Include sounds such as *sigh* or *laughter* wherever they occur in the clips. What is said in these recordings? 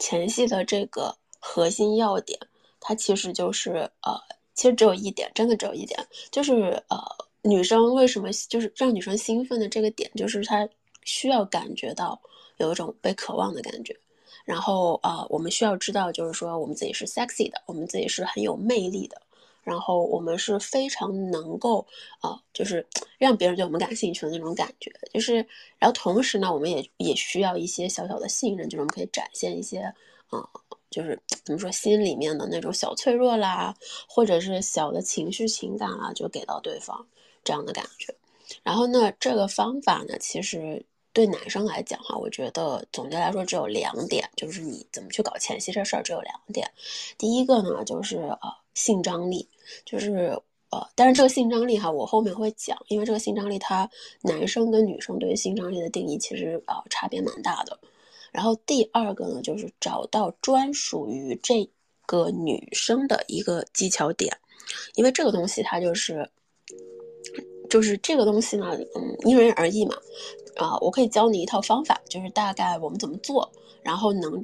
前戏的这个核心要点，它其实就是呃，其实只有一点，真的只有一点，就是呃，女生为什么就是让女生兴奋的这个点，就是她需要感觉到有一种被渴望的感觉。然后呃，我们需要知道，就是说我们自己是 sexy 的，我们自己是很有魅力的，然后我们是非常能够啊，就是让别人对我们感兴趣的那种感觉。就是，然后同时呢，我们也也需要一些小小的信任，就是我们可以展现一些啊，就是怎么说，心里面的那种小脆弱啦，或者是小的情绪情感啊，就给到对方这样的感觉。然后呢，这个方法呢，其实。对男生来讲哈，我觉得总结来说只有两点，就是你怎么去搞前戏这事儿只有两点。第一个呢，就是呃性张力，就是呃，但是这个性张力哈，我后面会讲，因为这个性张力它男生跟女生对于性张力的定义其实呃差别蛮大的。然后第二个呢，就是找到专属于这个女生的一个技巧点，因为这个东西它就是。就是这个东西呢，嗯，因人而异嘛，啊，我可以教你一套方法，就是大概我们怎么做，然后能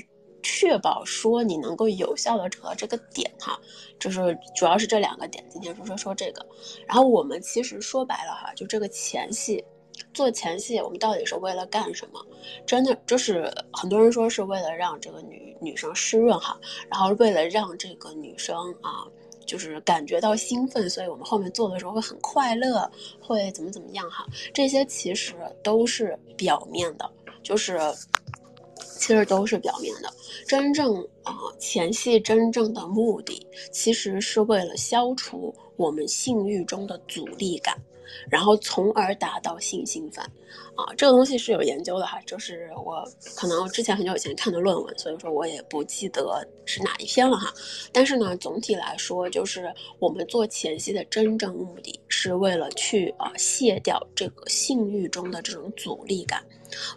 确保说你能够有效的找到这个点哈，就是主要是这两个点，今天说说说这个，然后我们其实说白了哈，就这个前戏，做前戏我们到底是为了干什么？真的就是很多人说是为了让这个女女生湿润哈，然后为了让这个女生啊。就是感觉到兴奋，所以我们后面做的时候会很快乐，会怎么怎么样哈？这些其实都是表面的，就是其实都是表面的。真正啊，前戏真正的目的，其实是为了消除我们性欲中的阻力感。然后从而达到性兴奋，啊，这个东西是有研究的哈，就是我可能之前很久以前看的论文，所以说我也不记得是哪一篇了哈。但是呢，总体来说，就是我们做前戏的真正目的是为了去啊卸掉这个性欲中的这种阻力感。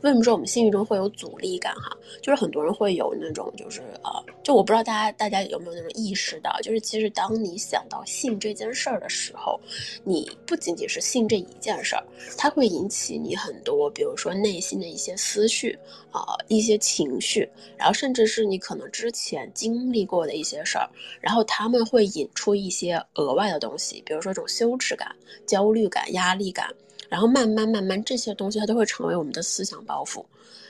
为什么说我们性欲中会有阻力感哈？就是很多人会有那种，就是呃，就我不知道大家大家有没有那种意识到，就是其实当你想到性这件事儿的时候，你不仅仅是性这一件事儿，它会引起你很多，比如说内心的一些思绪啊，一些情绪，然后甚至是你可能之前经历过的一些事儿，然后他们会引出一些额外的东西，比如说这种羞耻感、焦虑感、压力感。然后慢慢慢慢，这些东西它都会成为我们的思想包袱。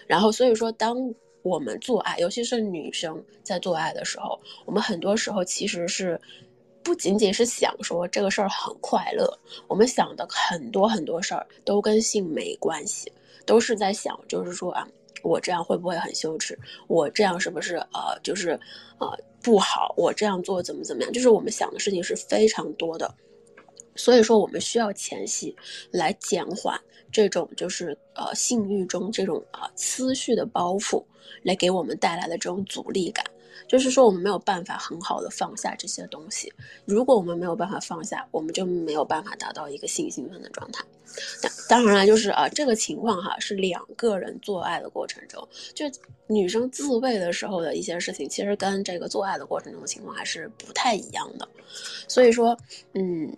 然后所以说，当我们做爱，尤其是女生在做爱的时候，我们很多时候其实是不仅仅是想说这个事儿很快乐，我们想的很多很多事儿都跟性没关系，都是在想，就是说啊，我这样会不会很羞耻？我这样是不是呃，就是呃不好？我这样做怎么怎么样？就是我们想的事情是非常多的。所以说，我们需要前戏来减缓这种就是呃性欲中这种啊思绪的包袱，来给我们带来的这种阻力感。就是说，我们没有办法很好的放下这些东西。如果我们没有办法放下，我们就没有办法达到一个性兴奋的状态。当当然了，就是啊这个情况哈，是两个人做爱的过程中，就女生自慰的时候的一些事情，其实跟这个做爱的过程中的情况还是不太一样的。所以说，嗯。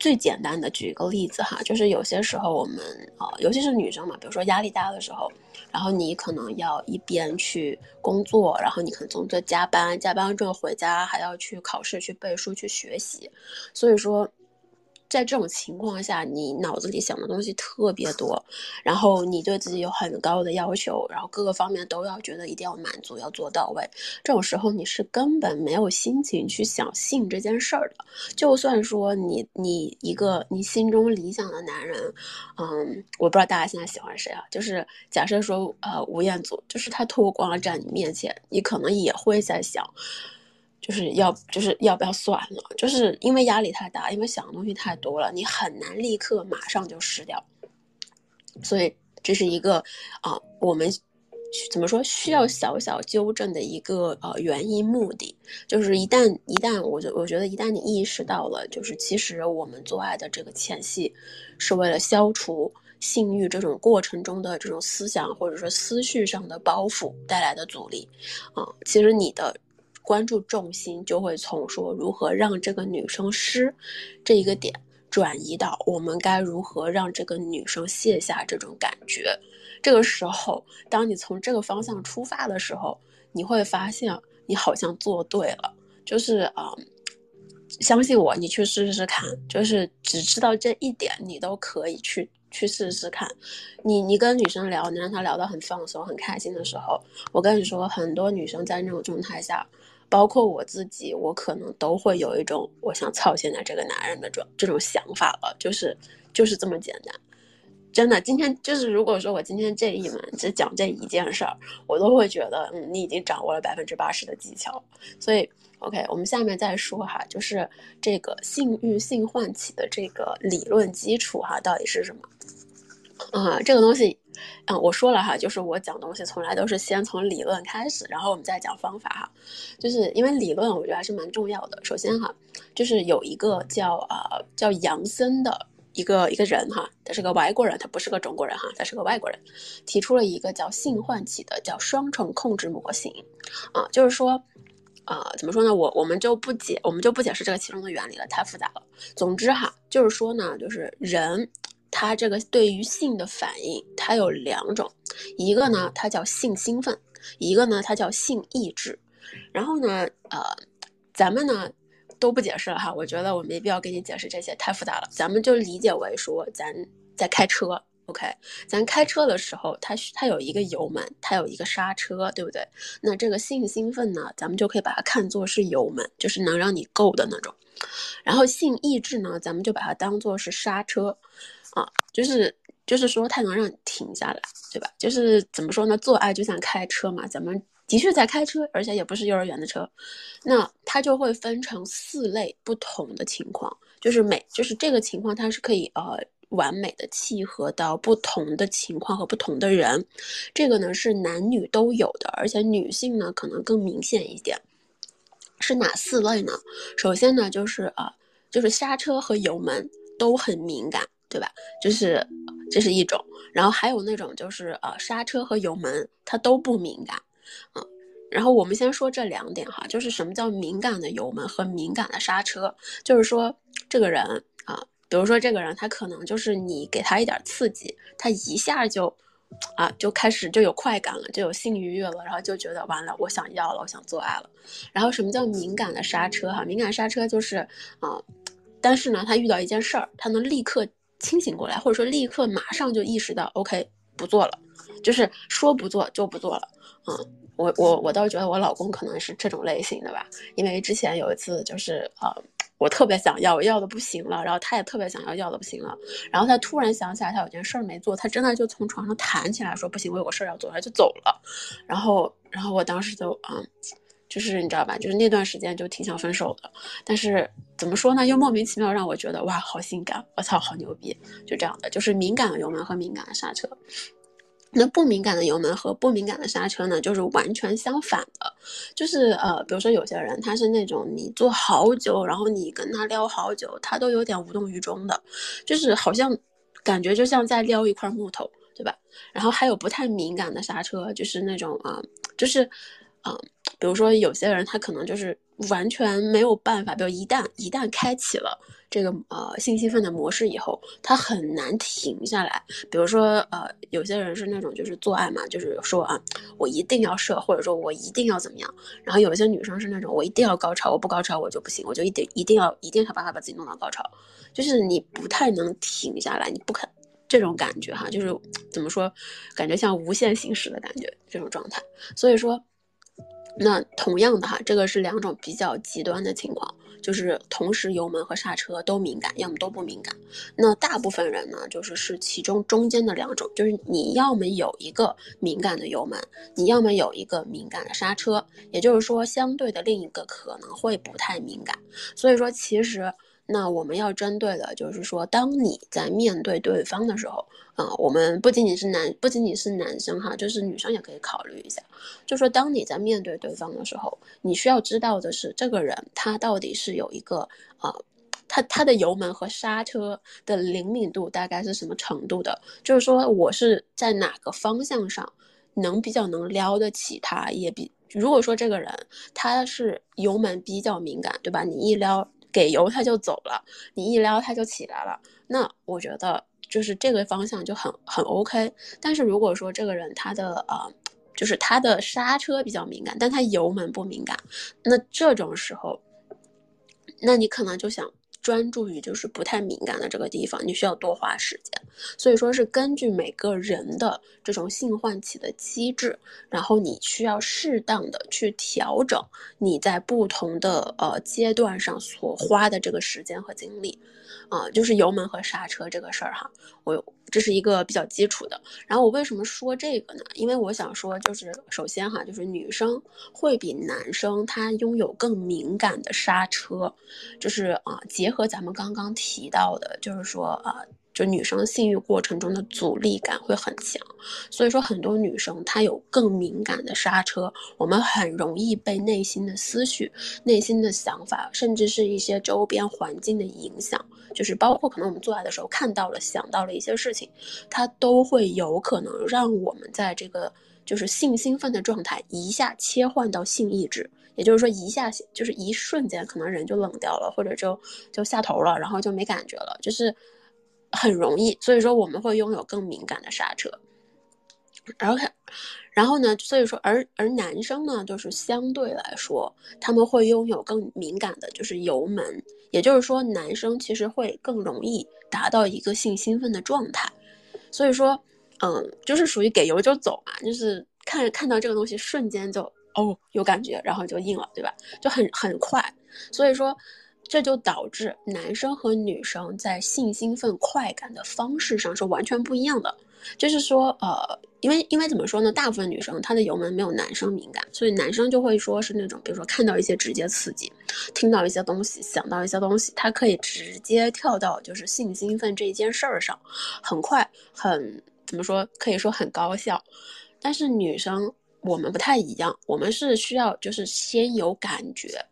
最简单的举一个例子哈，就是有些时候我们啊，尤其是女生嘛，比如说压力大的时候，然后你可能要一边去工作，然后你可能从这加班，加班之后回家还要去考试、去背书、去学习，所以说。在这种情况下，你脑子里想的东西特别多，然后你对自己有很高的要求，然后各个方面都要觉得一定要满足，要做到位。这种时候你是根本没有心情去想性这件事儿的。就算说你你一个你心中理想的男人，嗯，我不知道大家现在喜欢谁啊？就是假设说呃吴彦祖，就是他脱光了站你面前，你可能也会在想。就是要就是要不要算了？就是因为压力太大，因为想的东西太多了，你很难立刻马上就失掉。所以这是一个啊，我们怎么说需要小小纠正的一个呃原因目的，就是一旦一旦我我觉得一旦你意识到了，就是其实我们做爱的这个前戏是为了消除性欲这种过程中的这种思想或者说思绪上的包袱带来的阻力啊，其实你的。关注重心就会从说如何让这个女生湿这一个点转移到我们该如何让这个女生卸下这种感觉这个时候，当你从这个方向出发的时候，你会发现你好像做对了，就是啊，相信我，你去试试看，就是只知道这一点，你都可以去去试试看。你你跟女生聊，你让她聊得很放松、很开心的时候，我跟你说，很多女生在那种状态下。包括我自己，我可能都会有一种我想操现在这个男人的这这种想法了，就是就是这么简单，真的。今天就是如果说我今天这一门只讲这一件事儿，我都会觉得，嗯，你已经掌握了百分之八十的技巧。所以，OK，我们下面再说哈，就是这个性欲性唤起的这个理论基础哈，到底是什么？啊，这个东西。嗯，我说了哈，就是我讲东西从来都是先从理论开始，然后我们再讲方法哈。就是因为理论，我觉得还是蛮重要的。首先哈，就是有一个叫啊叫杨森的一个一个人哈，他是个外国人，他不是个中国人哈，他是个外国人，提出了一个叫性唤起的叫双重控制模型啊，就是说啊怎么说呢？我我们就不解，我们就不解释这个其中的原理了，太复杂了。总之哈，就是说呢，就是人。它这个对于性的反应，它有两种，一个呢它叫性兴奋，一个呢它叫性抑制。然后呢，呃，咱们呢都不解释了哈，我觉得我没必要给你解释这些，太复杂了。咱们就理解为说，咱在开车，OK，咱开车的时候，它它有一个油门，它有一个刹车，对不对？那这个性兴奋呢，咱们就可以把它看作是油门，就是能让你够的那种。然后性抑制呢，咱们就把它当做是刹车。啊，就是就是说，它能让你停下来，对吧？就是怎么说呢？做爱就像开车嘛，咱们的确在开车，而且也不是幼儿园的车。那它就会分成四类不同的情况，就是每就是这个情况，它是可以呃完美的契合到不同的情况和不同的人。这个呢是男女都有的，而且女性呢可能更明显一点。是哪四类呢？首先呢就是啊，就是刹车和油门都很敏感。对吧？就是这是一种，然后还有那种就是呃刹车和油门它都不敏感，啊，然后我们先说这两点哈，就是什么叫敏感的油门和敏感的刹车？就是说这个人啊，比如说这个人他可能就是你给他一点刺激，他一下就啊就开始就有快感了，就有性愉悦了，然后就觉得完了，我想要了，我想做爱了。然后什么叫敏感的刹车？哈，敏感刹车就是啊，但是呢，他遇到一件事儿，他能立刻。清醒过来，或者说立刻马上就意识到，OK，不做了，就是说不做就不做了。嗯，我我我倒是觉得我老公可能是这种类型的吧，因为之前有一次就是呃，我特别想要，我要的不行了，然后他也特别想要，要的不行了，然后他突然想起来他有件事儿没做，他真的就从床上弹起来说不行，我有个事儿要做，他就走了。然后然后我当时就嗯。就是你知道吧，就是那段时间就挺想分手的，但是怎么说呢，又莫名其妙让我觉得哇，好性感，我操，好牛逼，就这样的，就是敏感的油门和敏感的刹车。那不敏感的油门和不敏感的刹车呢，就是完全相反的，就是呃，比如说有些人他是那种你坐好久，然后你跟他撩好久，他都有点无动于衷的，就是好像感觉就像在撩一块木头，对吧？然后还有不太敏感的刹车，就是那种啊，就是。啊，比如说有些人他可能就是完全没有办法，比如一旦一旦开启了这个呃性兴奋的模式以后，他很难停下来。比如说呃，有些人是那种就是做爱嘛，就是说啊，我一定要射，或者说我一定要怎么样。然后有些女生是那种我一定要高潮，我不高潮我就不行，我就一定一定要一定想办法把自己弄到高潮，就是你不太能停下来，你不肯这种感觉哈，就是怎么说，感觉像无限行驶的感觉这种状态。所以说。那同样的哈，这个是两种比较极端的情况，就是同时油门和刹车都敏感，要么都不敏感。那大部分人呢，就是是其中中间的两种，就是你要么有一个敏感的油门，你要么有一个敏感的刹车，也就是说，相对的另一个可能会不太敏感。所以说，其实。那我们要针对的就是说，当你在面对对方的时候，啊，我们不仅仅是男，不仅仅是男生哈，就是女生也可以考虑一下，就说当你在面对对方的时候，你需要知道的是，这个人他到底是有一个啊，他他的油门和刹车的灵敏度大概是什么程度的？就是说我是在哪个方向上能比较能撩得起他，也比如果说这个人他是油门比较敏感，对吧？你一撩。给油他就走了，你一撩他就起来了。那我觉得就是这个方向就很很 OK。但是如果说这个人他的呃，就是他的刹车比较敏感，但他油门不敏感，那这种时候，那你可能就想。专注于就是不太敏感的这个地方，你需要多花时间。所以说是根据每个人的这种性唤起的机制，然后你需要适当的去调整你在不同的呃阶段上所花的这个时间和精力。啊，就是油门和刹车这个事儿哈，我这是一个比较基础的。然后我为什么说这个呢？因为我想说，就是首先哈，就是女生会比男生他拥有更敏感的刹车，就是啊，结合咱们刚刚提到的，就是说啊。就女生性欲过程中的阻力感会很强，所以说很多女生她有更敏感的刹车，我们很容易被内心的思绪、内心的想法，甚至是一些周边环境的影响，就是包括可能我们做爱的时候看到了、想到了一些事情，它都会有可能让我们在这个就是性兴奋的状态一下切换到性意志，也就是说一下就是一瞬间可能人就冷掉了，或者就就下头了，然后就没感觉了，就是。很容易，所以说我们会拥有更敏感的刹车。OK，然后呢，所以说而而男生呢，就是相对来说他们会拥有更敏感的，就是油门，也就是说男生其实会更容易达到一个性兴奋的状态。所以说，嗯，就是属于给油就走嘛，就是看看到这个东西瞬间就哦有感觉，然后就硬了，对吧？就很很快，所以说。这就导致男生和女生在性兴奋快感的方式上是完全不一样的。就是说，呃，因为因为怎么说呢？大部分女生她的油门没有男生敏感，所以男生就会说是那种，比如说看到一些直接刺激，听到一些东西，想到一些东西，他可以直接跳到就是性兴奋这一件事儿上，很快，很怎么说？可以说很高效。但是女生我们不太一样，我们是需要就是先有感觉。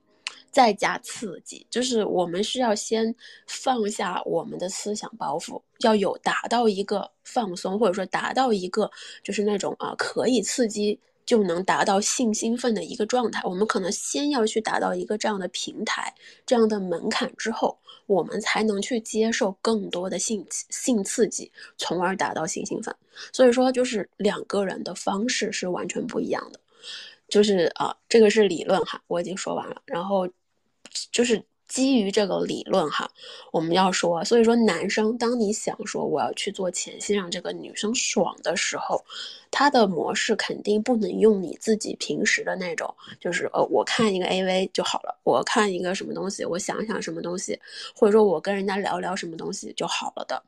再加刺激，就是我们需要先放下我们的思想包袱，要有达到一个放松，或者说达到一个就是那种啊可以刺激就能达到性兴奋的一个状态。我们可能先要去达到一个这样的平台、这样的门槛之后，我们才能去接受更多的性性刺激，从而达到性兴奋。所以说，就是两个人的方式是完全不一样的。就是啊，这个是理论哈，我已经说完了，然后。就是基于这个理论哈，我们要说，所以说男生，当你想说我要去做前戏让这个女生爽的时候，他的模式肯定不能用你自己平时的那种，就是呃，我看一个 AV 就好了，我看一个什么东西，我想想什么东西，或者说我跟人家聊聊什么东西就好了的。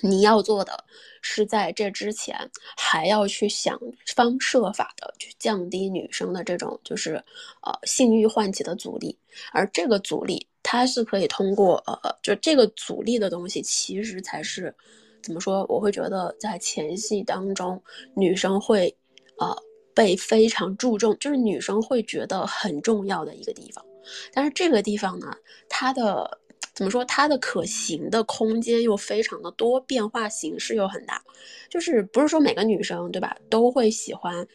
你要做的是在这之前，还要去想方设法的去降低女生的这种就是，呃，性欲唤起的阻力。而这个阻力，它是可以通过呃，就这个阻力的东西，其实才是怎么说？我会觉得在前戏当中，女生会，呃，被非常注重，就是女生会觉得很重要的一个地方。但是这个地方呢，它的。怎么说？它的可行的空间又非常的多，变化形式又很大，就是不是说每个女生对吧都会喜欢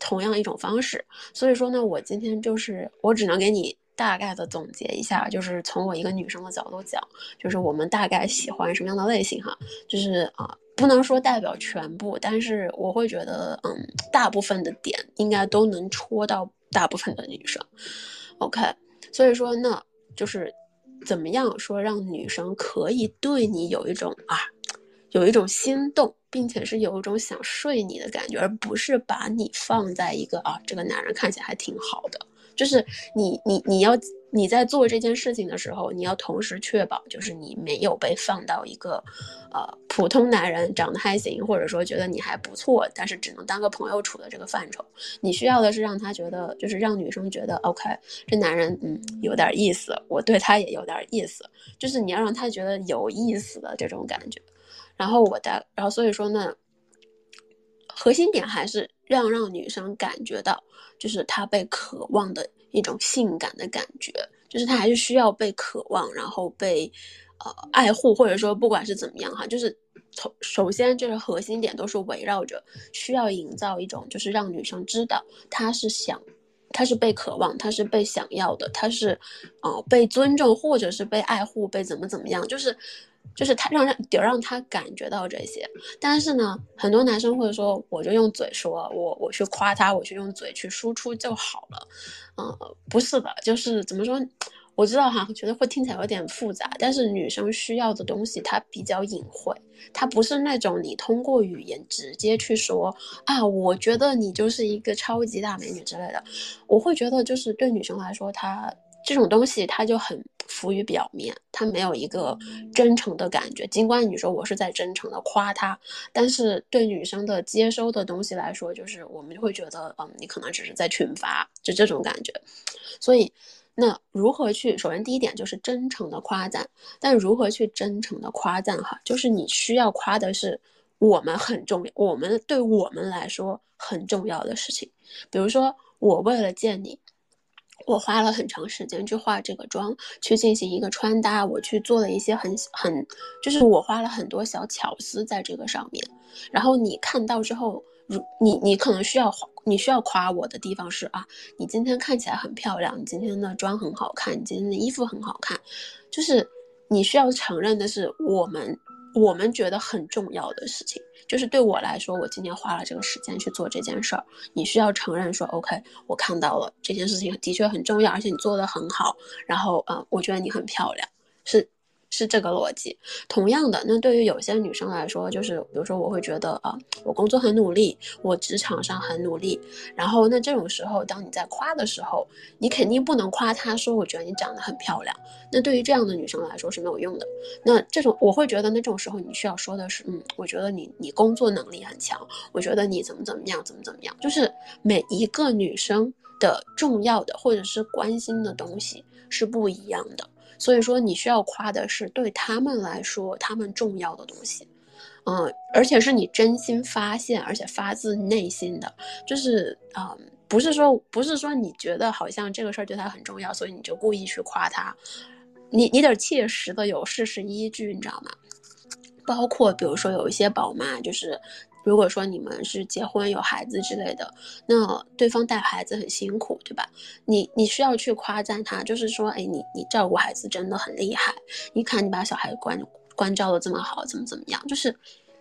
同样一种方式。所以说呢，我今天就是我只能给你大概的总结一下，就是从我一个女生的角度讲，就是我们大概喜欢什么样的类型哈，就是啊，不能说代表全部，但是我会觉得嗯，大部分的点应该都能戳到大部分的女生。OK，所以说那就是。怎么样说让女生可以对你有一种啊，有一种心动，并且是有一种想睡你的感觉，而不是把你放在一个啊，这个男人看起来还挺好的。就是你你你要你在做这件事情的时候，你要同时确保，就是你没有被放到一个，呃，普通男人长得还行，或者说觉得你还不错，但是只能当个朋友处的这个范畴。你需要的是让他觉得，就是让女生觉得，OK，这男人嗯有点意思，我对他也有点意思，就是你要让他觉得有意思的这种感觉。然后我的，然后所以说呢，核心点还是。让让女生感觉到，就是她被渴望的一种性感的感觉，就是他还是需要被渴望，然后被，呃，爱护，或者说不管是怎么样哈，就是从首先就是核心点都是围绕着需要营造一种，就是让女生知道她是想，她是被渴望，她是被想要的，她是，呃，被尊重或者是被爱护，被怎么怎么样，就是就是他让让得让他感觉到这些。但是呢，很多男生会说，我就用嘴说，我我去夸他，我去用嘴去输出就好了。嗯，不是的，就是怎么说？我知道哈，觉得会听起来有点复杂，但是女生需要的东西它比较隐晦，它不是那种你通过语言直接去说啊，我觉得你就是一个超级大美女之类的。我会觉得就是对女生来说，她这种东西它就很浮于表面，它没有一个真诚的感觉。尽管你说我是在真诚的夸他，但是对女生的接收的东西来说，就是我们会觉得，嗯，你可能只是在群发，就这种感觉，所以。那如何去？首先，第一点就是真诚的夸赞。但如何去真诚的夸赞？哈，就是你需要夸的是我们很重要，我们对我们来说很重要的事情。比如说，我为了见你，我花了很长时间去化这个妆，去进行一个穿搭，我去做了一些很很，就是我花了很多小巧思在这个上面。然后你看到之后。如你你可能需要你需要夸我的地方是啊，你今天看起来很漂亮，你今天的妆很好看，你今天的衣服很好看，就是你需要承认的是我们我们觉得很重要的事情，就是对我来说，我今天花了这个时间去做这件事儿，你需要承认说，OK，我看到了这件事情的确很重要，而且你做得很好，然后嗯，我觉得你很漂亮，是。是这个逻辑。同样的，那对于有些女生来说，就是比如说，我会觉得啊，我工作很努力，我职场上很努力。然后，那这种时候，当你在夸的时候，你肯定不能夸她说，我觉得你长得很漂亮。那对于这样的女生来说是没有用的。那这种我会觉得，那这种时候你需要说的是，嗯，我觉得你你工作能力很强，我觉得你怎么怎么样，怎么怎么样。就是每一个女生的重要的或者是关心的东西是不一样的。所以说，你需要夸的是对他们来说他们重要的东西，嗯，而且是你真心发现，而且发自内心的，就是啊，不是说不是说你觉得好像这个事儿对他很重要，所以你就故意去夸他，你你得切实的有事实依据，你知道吗？包括比如说有一些宝妈就是。如果说你们是结婚有孩子之类的，那对方带孩子很辛苦，对吧？你你需要去夸赞他，就是说，哎，你你照顾孩子真的很厉害。你看你把小孩关关照的这么好，怎么怎么样？就是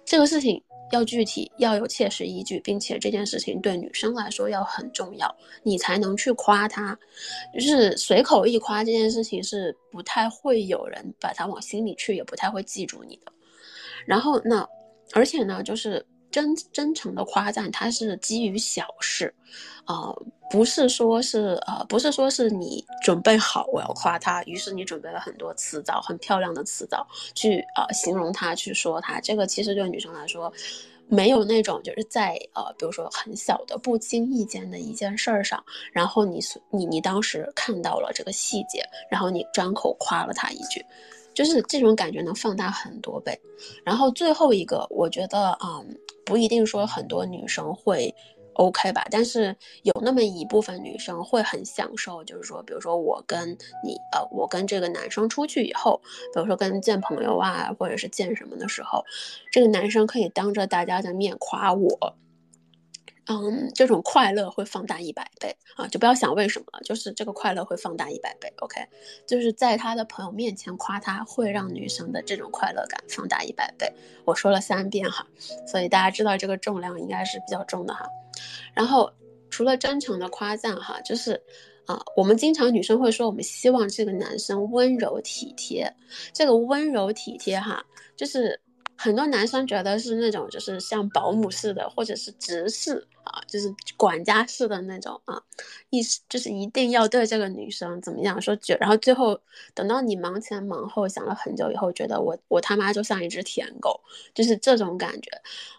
这个事情要具体，要有切实依据，并且这件事情对女生来说要很重要，你才能去夸他。就是随口一夸这件事情是不太会有人把他往心里去，也不太会记住你的。然后那而且呢，就是。真真诚的夸赞，它是基于小事，呃，不是说是呃，不是说是你准备好我要夸他，于是你准备了很多词藻，很漂亮的词藻去呃形容他，去说他。这个其实对女生来说，没有那种就是在呃，比如说很小的不经意间的一件事儿上，然后你你你当时看到了这个细节，然后你张口夸了他一句。就是这种感觉能放大很多倍，然后最后一个，我觉得啊，不一定说很多女生会 OK 吧，但是有那么一部分女生会很享受，就是说，比如说我跟你，呃，我跟这个男生出去以后，比如说跟见朋友啊，或者是见什么的时候，这个男生可以当着大家的面夸我。嗯，这种快乐会放大一百倍啊！就不要想为什么了，就是这个快乐会放大一百倍。OK，就是在他的朋友面前夸他，会让女生的这种快乐感放大一百倍。我说了三遍哈，所以大家知道这个重量应该是比较重的哈。然后除了真诚的夸赞哈，就是啊，我们经常女生会说，我们希望这个男生温柔体贴。这个温柔体贴哈，就是很多男生觉得是那种就是像保姆似的，或者是直视。啊，就是管家式的那种啊，意思就是一定要对这个女生怎么样说，就然后最后等到你忙前忙后想了很久以后，觉得我我他妈就像一只舔狗，就是这种感觉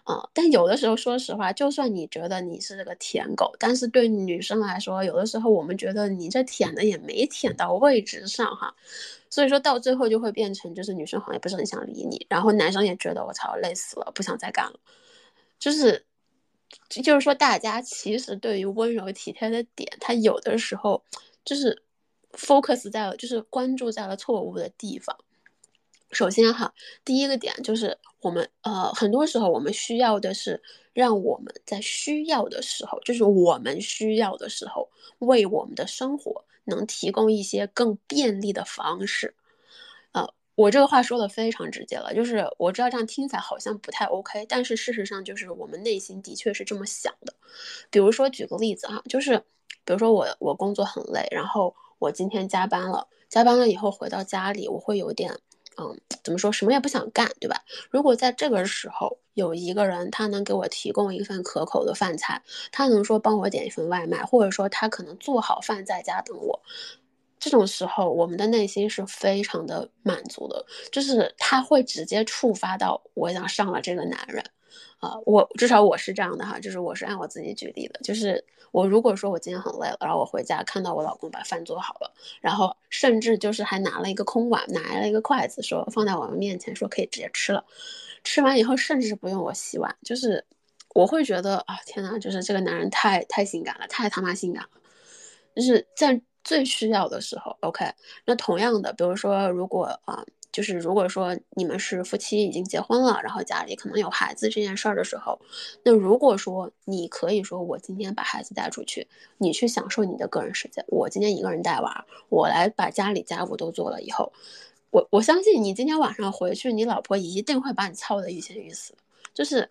啊。但有的时候，说实话，就算你觉得你是这个舔狗，但是对女生来说，有的时候我们觉得你这舔的也没舔到位置上哈，所以说到最后就会变成就是女生好像也不是很想理你，然后男生也觉得我操累死了，不想再干了，就是。就是说，大家其实对于温柔体贴的点，他有的时候就是 focus 在了，就是关注在了错误的地方。首先哈，第一个点就是我们呃，很多时候我们需要的是让我们在需要的时候，就是我们需要的时候，为我们的生活能提供一些更便利的方式。我这个话说的非常直接了，就是我知道这样听起来好像不太 OK，但是事实上就是我们内心的确是这么想的。比如说举个例子哈，就是比如说我我工作很累，然后我今天加班了，加班了以后回到家里，我会有点嗯，怎么说什么也不想干，对吧？如果在这个时候有一个人他能给我提供一份可口的饭菜，他能说帮我点一份外卖，或者说他可能做好饭在家等我。这种时候，我们的内心是非常的满足的，就是他会直接触发到我想上了这个男人，啊，我至少我是这样的哈，就是我是按我自己举例的，就是我如果说我今天很累了，然后我回家看到我老公把饭做好了，然后甚至就是还拿了一个空碗，拿了一个筷子，说放在我们面前，说可以直接吃了，吃完以后甚至不用我洗碗，就是我会觉得啊，天呐，就是这个男人太太性感了，太他妈性感了，就是在。最需要的时候，OK。那同样的，比如说，如果啊，就是如果说你们是夫妻已经结婚了，然后家里可能有孩子这件事儿的时候，那如果说你可以说，我今天把孩子带出去，你去享受你的个人时间，我今天一个人带娃，我来把家里家务都做了以后，我我相信你今天晚上回去，你老婆一定会把你操得欲仙欲死，就是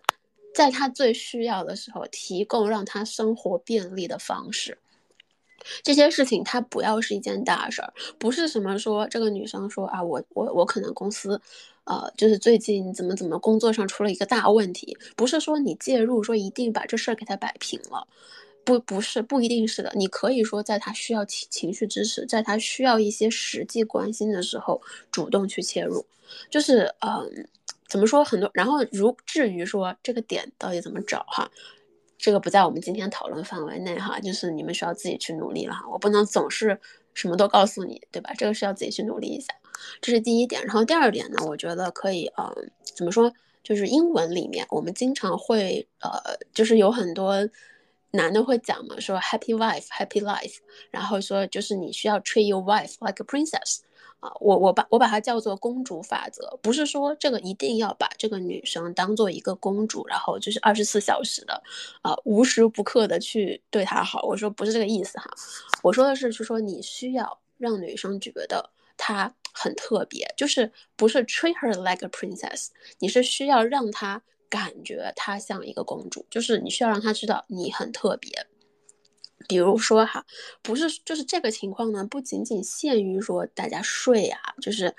在他最需要的时候，提供让他生活便利的方式。这些事情，它不要是一件大事儿，不是什么说这个女生说啊，我我我可能公司，呃，就是最近怎么怎么工作上出了一个大问题，不是说你介入说一定把这事儿给他摆平了，不不是不一定是的，你可以说在他需要情情绪支持，在他需要一些实际关心的时候，主动去切入，就是嗯，怎么说很多，然后如至于说这个点到底怎么找哈。这个不在我们今天讨论范围内哈，就是你们需要自己去努力了哈，我不能总是什么都告诉你，对吧？这个是要自己去努力一下，这是第一点。然后第二点呢，我觉得可以，嗯，怎么说？就是英文里面我们经常会，呃，就是有很多男的会讲嘛，说 happy wife happy life，然后说就是你需要 treat your wife like a princess。啊，我我把我把它叫做公主法则，不是说这个一定要把这个女生当做一个公主，然后就是二十四小时的，啊，无时不刻的去对她好。我说不是这个意思哈，我说的是，是说你需要让女生觉得她很特别，就是不是 treat her like a princess，你是需要让她感觉她像一个公主，就是你需要让她知道你很特别。比如说哈，不是，就是这个情况呢，不仅仅限于说大家睡啊，就是，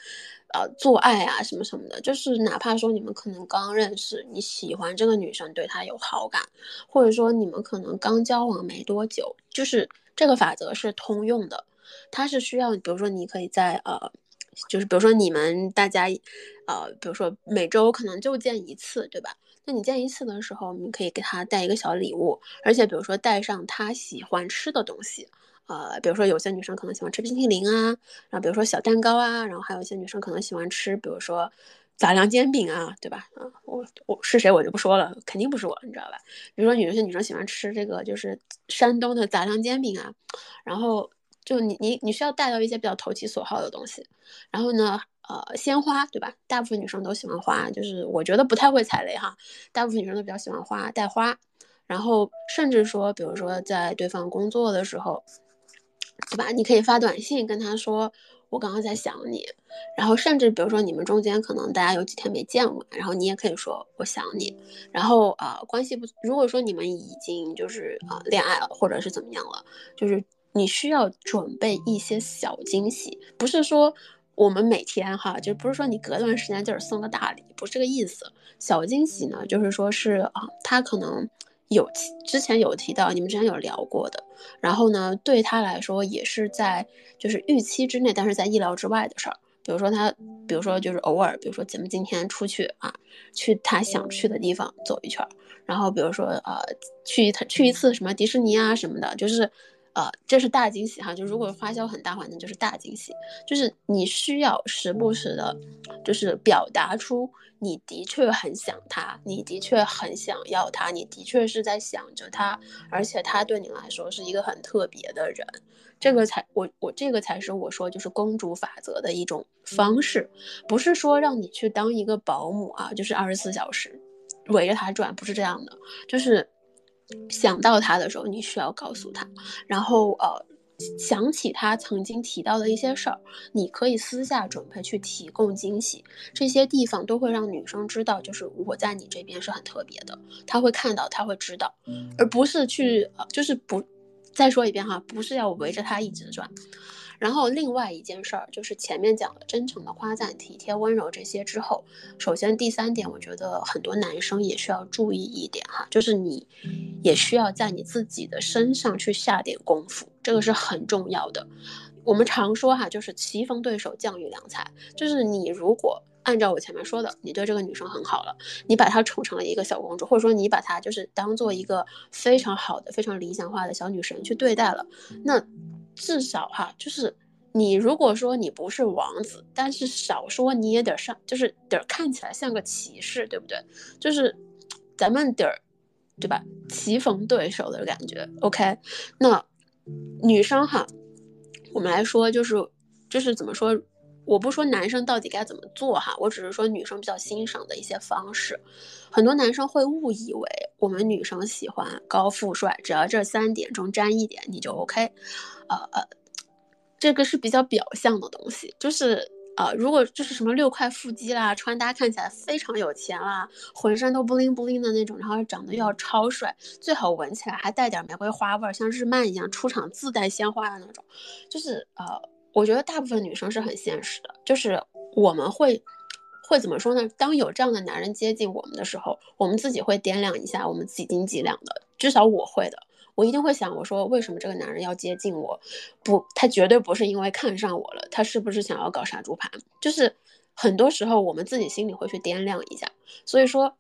呃，做爱啊什么什么的，就是哪怕说你们可能刚认识，你喜欢这个女生，对她有好感，或者说你们可能刚交往没多久，就是这个法则是通用的，它是需要，比如说你可以在呃。就是比如说你们大家，呃，比如说每周可能就见一次，对吧？那你见一次的时候，你可以给他带一个小礼物，而且比如说带上他喜欢吃的东西，呃，比如说有些女生可能喜欢吃冰淇淋啊，然后比如说小蛋糕啊，然后还有一些女生可能喜欢吃，比如说杂粮煎饼啊，对吧？啊，我我是谁我就不说了，肯定不是我，你知道吧？比如说有些女生喜欢吃这个就是山东的杂粮煎饼啊，然后。就你你你需要带到一些比较投其所好的东西，然后呢，呃，鲜花对吧？大部分女生都喜欢花，就是我觉得不太会踩雷哈，大部分女生都比较喜欢花，带花，然后甚至说，比如说在对方工作的时候，对吧？你可以发短信跟他说，我刚刚在想你，然后甚至比如说你们中间可能大家有几天没见过，然后你也可以说我想你，然后啊，关系不，如果说你们已经就是啊恋爱了或者是怎么样了，就是。你需要准备一些小惊喜，不是说我们每天哈，就不是说你隔段时间就是送个大礼，不是这个意思。小惊喜呢，就是说是啊，他可能有之前有提到，你们之前有聊过的，然后呢，对他来说也是在就是预期之内，但是在意料之外的事儿。比如说他，比如说就是偶尔，比如说咱们今天出去啊，去他想去的地方走一圈儿，然后比如说呃，去他去一次什么迪士尼啊什么的，就是。呃，这是大惊喜哈，就如果花销很大话，那就是大惊喜。就是你需要时不时的，就是表达出你的确很想他，你的确很想要他，你的确是在想着他，而且他对你来说是一个很特别的人。这个才我我这个才是我说就是公主法则的一种方式，不是说让你去当一个保姆啊，就是二十四小时围着他转，不是这样的，就是。想到他的时候，你需要告诉他，然后呃，想起他曾经提到的一些事儿，你可以私下准备去提供惊喜，这些地方都会让女生知道，就是我在你这边是很特别的，他会看到，他会知道，而不是去，就是不，再说一遍哈，不是要围着他一直转。然后另外一件事儿就是前面讲的真诚的夸赞、体贴温柔这些之后，首先第三点，我觉得很多男生也需要注意一点哈，就是你也需要在你自己的身上去下点功夫，这个是很重要的。我们常说哈，就是棋逢对手，将遇良才，就是你如果按照我前面说的，你对这个女生很好了，你把她宠成了一个小公主，或者说你把她就是当做一个非常好的、非常理想化的小女神去对待了，那。至少哈，就是你如果说你不是王子，但是少说你也得上，就是得看起来像个骑士，对不对？就是咱们得，对吧？棋逢对手的感觉。OK，那女生哈，我们来说就是就是怎么说？我不说男生到底该怎么做哈，我只是说女生比较欣赏的一些方式。很多男生会误以为我们女生喜欢高富帅，只要这三点中沾一点你就 OK。呃呃，这个是比较表象的东西，就是呃，如果就是什么六块腹肌啦，穿搭看起来非常有钱啦，浑身都布灵布灵的那种，然后长得又要超帅，最好闻起来还带点玫瑰花味儿，像日漫一样出场自带鲜花的那种，就是呃。我觉得大部分女生是很现实的，就是我们会，会怎么说呢？当有这样的男人接近我们的时候，我们自己会掂量一下，我们几斤几两的。至少我会的，我一定会想，我说为什么这个男人要接近我？不，他绝对不是因为看上我了，他是不是想要搞杀猪盘？就是很多时候我们自己心里会去掂量一下。所以说。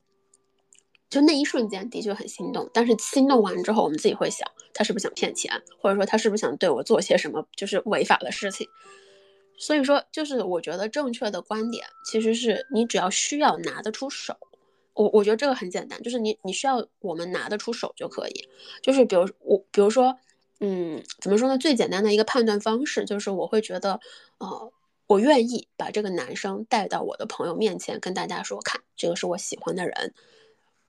就那一瞬间的确很心动，但是心动完之后，我们自己会想，他是不是想骗钱，或者说他是不是想对我做些什么就是违法的事情？所以说，就是我觉得正确的观点其实是你只要需要拿得出手，我我觉得这个很简单，就是你你需要我们拿得出手就可以。就是比如我比如说，嗯，怎么说呢？最简单的一个判断方式就是我会觉得，呃，我愿意把这个男生带到我的朋友面前，跟大家说，看这个是我喜欢的人。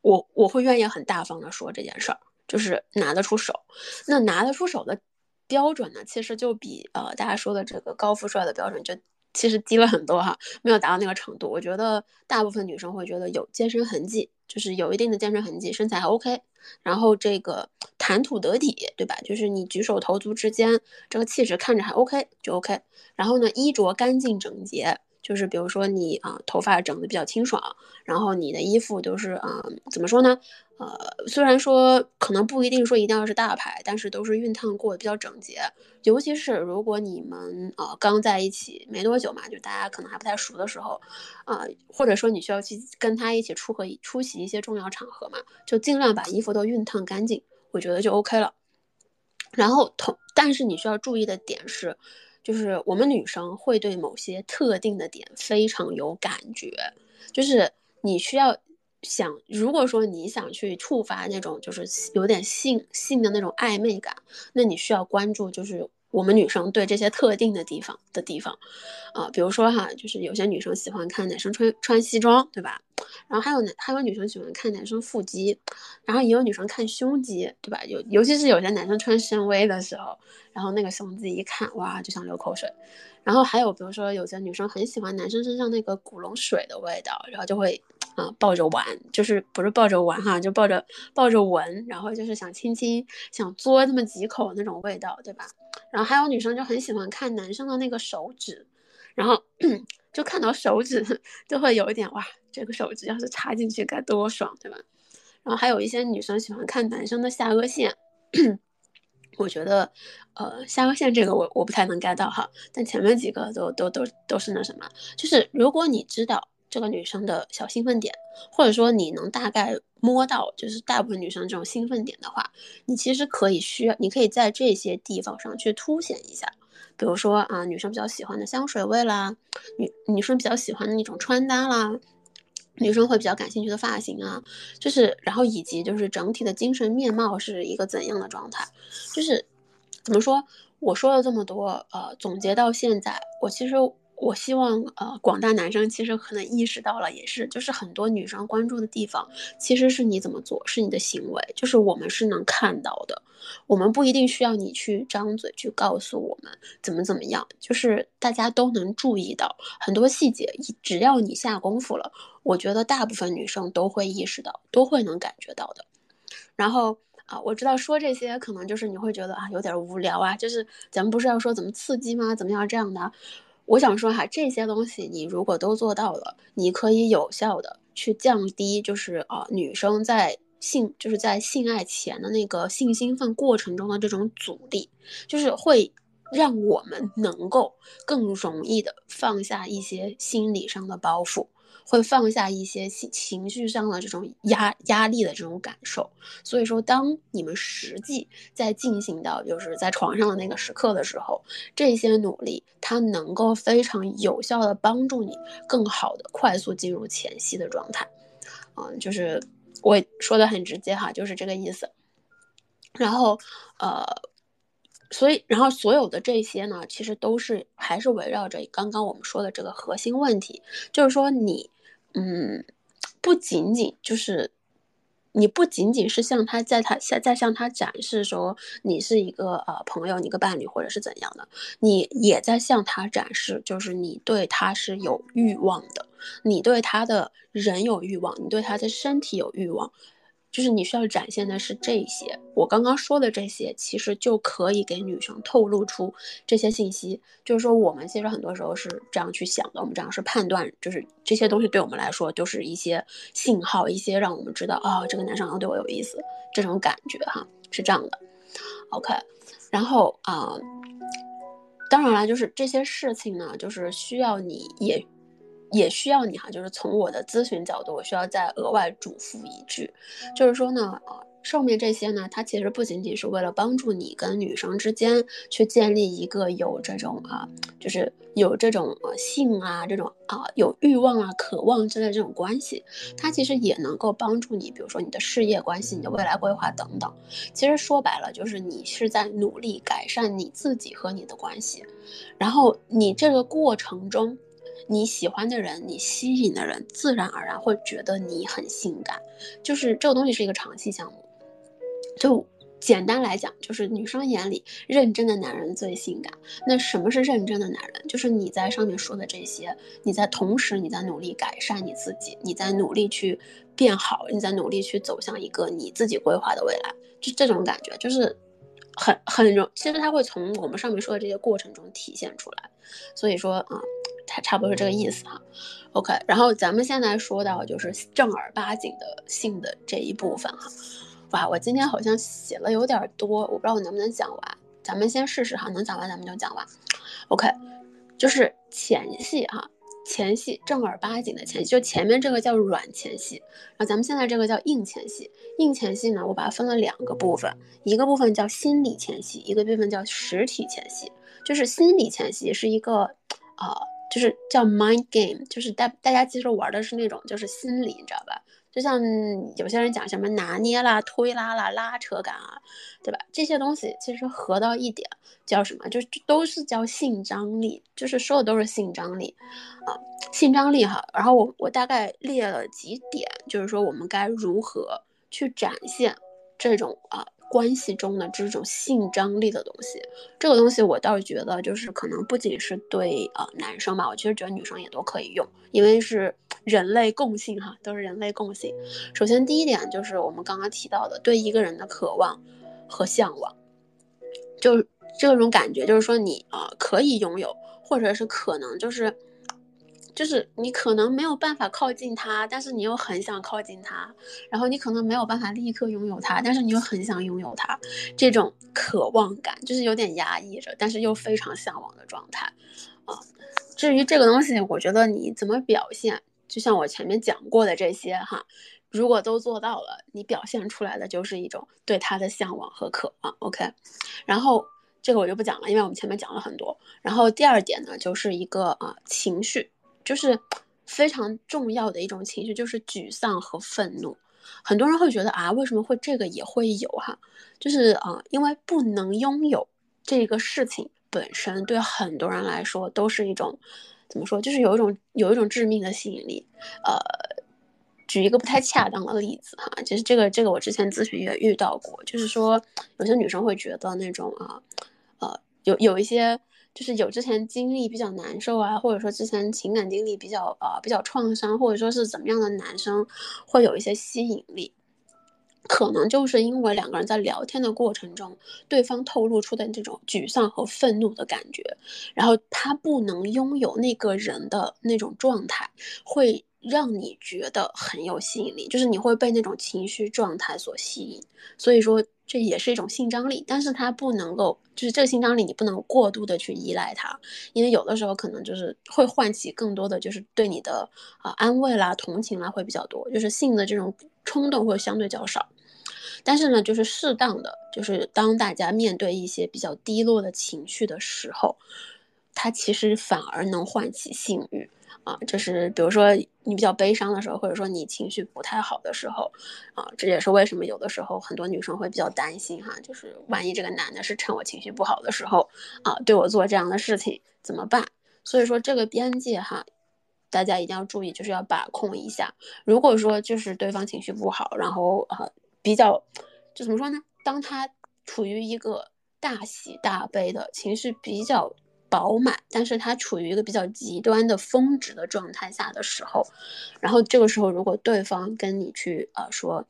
我我会愿意很大方的说这件事儿，就是拿得出手。那拿得出手的标准呢，其实就比呃大家说的这个高富帅的标准就其实低了很多哈，没有达到那个程度。我觉得大部分女生会觉得有健身痕迹，就是有一定的健身痕迹，身材还 OK，然后这个谈吐得体，对吧？就是你举手投足之间这个气质看着还 OK 就 OK。然后呢，衣着干净整洁。就是比如说你啊，头发整的比较清爽，然后你的衣服都是啊，怎么说呢？呃，虽然说可能不一定说一定要是大牌，但是都是熨烫过的比较整洁。尤其是如果你们啊刚在一起没多久嘛，就大家可能还不太熟的时候，啊，或者说你需要去跟他一起出和出席一些重要场合嘛，就尽量把衣服都熨烫干净，我觉得就 OK 了。然后同，但是你需要注意的点是。就是我们女生会对某些特定的点非常有感觉，就是你需要想，如果说你想去触发那种就是有点性性的那种暧昧感，那你需要关注就是。我们女生对这些特定的地方的地方，啊，比如说哈，就是有些女生喜欢看男生穿穿西装，对吧？然后还有男还有女生喜欢看男生腹肌，然后也有女生看胸肌，对吧？尤尤其是有些男生穿深 V 的时候，然后那个胸肌一看，哇，就想流口水。然后还有比如说有些女生很喜欢男生身上那个古龙水的味道，然后就会。啊，抱着玩，就是不是抱着玩哈，就抱着抱着闻，然后就是想亲亲，想嘬那么几口那种味道，对吧？然后还有女生就很喜欢看男生的那个手指，然后 *clears throat* 就看到手指 *laughs* 就会有一点哇，这个手指要是插进去该多爽，对吧？然后还有一些女生喜欢看男生的下颚线，*clears throat* 我觉得，呃，下颚线这个我我不太能 get 到哈，但前面几个都都都都是那什么，就是如果你知道。这个女生的小兴奋点，或者说你能大概摸到，就是大部分女生这种兴奋点的话，你其实可以需要，你可以在这些地方上去凸显一下。比如说啊，女生比较喜欢的香水味啦，女女生比较喜欢的那种穿搭啦，女生会比较感兴趣的发型啊，就是然后以及就是整体的精神面貌是一个怎样的状态，就是怎么说？我说了这么多，呃，总结到现在，我其实我希望呃广大男生其实可能意识到了，也是就是很多女生关注的地方，其实是你怎么做，是你的行为，就是我们是能看到的，我们不一定需要你去张嘴去告诉我们怎么怎么样，就是大家都能注意到很多细节，只要你下功夫了，我觉得大部分女生都会意识到，都会能感觉到的。然后啊，我知道说这些可能就是你会觉得啊有点无聊啊，就是咱们不是要说怎么刺激吗？怎么样这样的？我想说哈，这些东西你如果都做到了，你可以有效的去降低，就是啊，女生在性就是在性爱前的那个性兴奋过程中的这种阻力，就是会让我们能够更容易的放下一些心理上的包袱。会放下一些情情绪上的这种压压力的这种感受，所以说，当你们实际在进行到就是在床上的那个时刻的时候，这些努力它能够非常有效的帮助你更好的快速进入前戏的状态，嗯，就是我说的很直接哈，就是这个意思。然后，呃。所以，然后所有的这些呢，其实都是还是围绕着刚刚我们说的这个核心问题，就是说你，嗯，不仅仅就是，你不仅仅是向他在他在在向他展示说你是一个呃朋友，你个伴侣或者是怎样的，你也在向他展示，就是你对他是有欲望的，你对他的人有欲望，你对他的身体有欲望。就是你需要展现的是这些，我刚刚说的这些，其实就可以给女生透露出这些信息。就是说，我们其实很多时候是这样去想的，我们这样是判断，就是这些东西对我们来说都是一些信号，一些让我们知道啊，这个男生好像对我有意思，这种感觉哈，是这样的。OK，然后啊，当然了，就是这些事情呢，就是需要你也。也需要你哈，就是从我的咨询角度，我需要再额外嘱咐一句，就是说呢，啊，上面这些呢，它其实不仅仅是为了帮助你跟女生之间去建立一个有这种啊，就是有这种呃性啊，这种啊有欲望啊、渴望之类的这种关系，它其实也能够帮助你，比如说你的事业关系、你的未来规划等等。其实说白了，就是你是在努力改善你自己和你的关系，然后你这个过程中。你喜欢的人，你吸引的人，自然而然会觉得你很性感。就是这个东西是一个长期项目。就简单来讲，就是女生眼里认真的男人最性感。那什么是认真的男人？就是你在上面说的这些，你在同时你在努力改善你自己，你在努力去变好，你在努力去走向一个你自己规划的未来。就这种感觉，就是很很容，其实它会从我们上面说的这些过程中体现出来。所以说啊。差不多是这个意思哈，OK，然后咱们现在说到就是正儿八经的性的这一部分哈，哇，我今天好像写了有点多，我不知道我能不能讲完，咱们先试试哈，能讲完咱们就讲完，OK，就是前戏哈，前戏正儿八经的前戏，就前面这个叫软前戏，然后咱们现在这个叫硬前戏，硬前戏呢，我把它分了两个部分，一个部分叫心理前戏，一个部分叫实体前戏，就是心理前戏是一个啊。就是叫 mind game，就是大大家其实玩的是那种就是心理，你知道吧？就像有些人讲什么拿捏啦、推拉啦、拉扯感啊，对吧？这些东西其实合到一点叫什么？就都是叫性张力，就是说的都是性张力啊，性张力哈。然后我我大概列了几点，就是说我们该如何去展现这种啊。关系中的这种性张力的东西，这个东西我倒是觉得，就是可能不仅是对呃男生吧，我其实觉得女生也都可以用，因为是人类共性哈，都是人类共性。首先第一点就是我们刚刚提到的，对一个人的渴望和向往，就是这种感觉，就是说你啊可以拥有，或者是可能就是。就是你可能没有办法靠近他，但是你又很想靠近他，然后你可能没有办法立刻拥有他，但是你又很想拥有他，这种渴望感就是有点压抑着，但是又非常向往的状态啊。至于这个东西，我觉得你怎么表现，就像我前面讲过的这些哈，如果都做到了，你表现出来的就是一种对他的向往和渴望。OK，然后这个我就不讲了，因为我们前面讲了很多。然后第二点呢，就是一个啊情绪。就是非常重要的一种情绪，就是沮丧和愤怒。很多人会觉得啊，为什么会这个也会有哈？就是啊，因为不能拥有这个事情本身，对很多人来说都是一种怎么说，就是有一种有一种致命的吸引力。呃，举一个不太恰当的例子哈，其实这个这个我之前咨询也遇到过，就是说有些女生会觉得那种啊，呃，有有一些就是有之前经历比较难受啊，或者说之前情感经历比较呃比较创伤，或者说是怎么样的男生会有一些吸引力。可能就是因为两个人在聊天的过程中，对方透露出的这种沮丧和愤怒的感觉，然后他不能拥有那个人的那种状态，会让你觉得很有吸引力，就是你会被那种情绪状态所吸引。所以说这也是一种性张力，但是它不能够，就是这个性张力你不能过度的去依赖它，因为有的时候可能就是会唤起更多的就是对你的啊安慰啦、同情啦会比较多，就是性的这种冲动会相对较少。但是呢，就是适当的，就是当大家面对一些比较低落的情绪的时候，它其实反而能唤起性欲啊。就是比如说你比较悲伤的时候，或者说你情绪不太好的时候，啊，这也是为什么有的时候很多女生会比较担心哈，就是万一这个男的是趁我情绪不好的时候啊，对我做这样的事情怎么办？所以说这个边界哈，大家一定要注意，就是要把控一下。如果说就是对方情绪不好，然后啊。比较，就怎么说呢？当他处于一个大喜大悲的情绪比较饱满，但是他处于一个比较极端的峰值的状态下的时候，然后这个时候如果对方跟你去呃说，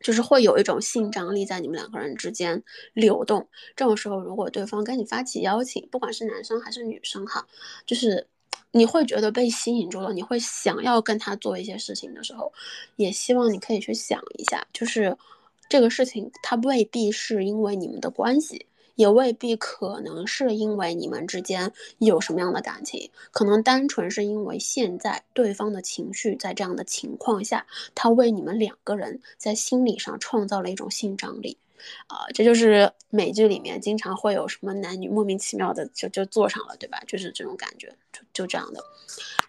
就是会有一种性张力在你们两个人之间流动。这种时候，如果对方跟你发起邀请，不管是男生还是女生哈，就是你会觉得被吸引住了，你会想要跟他做一些事情的时候，也希望你可以去想一下，就是这个事情，它未必是因为你们的关系，也未必可能是因为你们之间有什么样的感情，可能单纯是因为现在对方的情绪在这样的情况下，他为你们两个人在心理上创造了一种性张力。啊，这就是美剧里面经常会有什么男女莫名其妙的就就坐上了，对吧？就是这种感觉，就就这样的。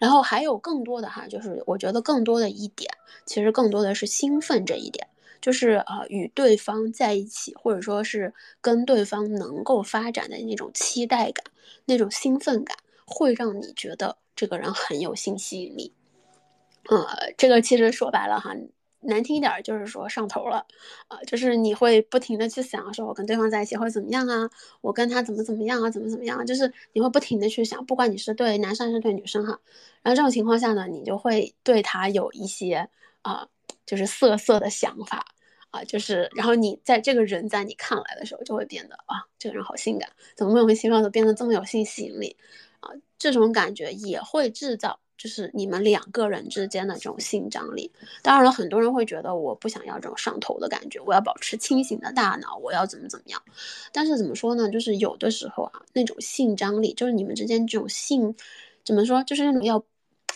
然后还有更多的哈，就是我觉得更多的一点，其实更多的是兴奋这一点，就是呃与对方在一起，或者说是跟对方能够发展的那种期待感，那种兴奋感，会让你觉得这个人很有性吸引力。呃，这个其实说白了哈。难听一点就是说上头了，啊，就是你会不停的去想，说我跟对方在一起会怎么样啊？我跟他怎么怎么样啊？怎么怎么样？就是你会不停的去想，不管你是对男生还是对女生哈。然后这种情况下呢，你就会对他有一些啊，就是色色的想法啊，就是然后你在这个人在你看来的时候，就会变得啊，这个人好性感，怎么莫名其妙的变得这么有性吸引力啊？这种感觉也会制造。就是你们两个人之间的这种性张力，当然了，很多人会觉得我不想要这种上头的感觉，我要保持清醒的大脑，我要怎么怎么样。但是怎么说呢？就是有的时候啊，那种性张力，就是你们之间这种性，怎么说？就是那种要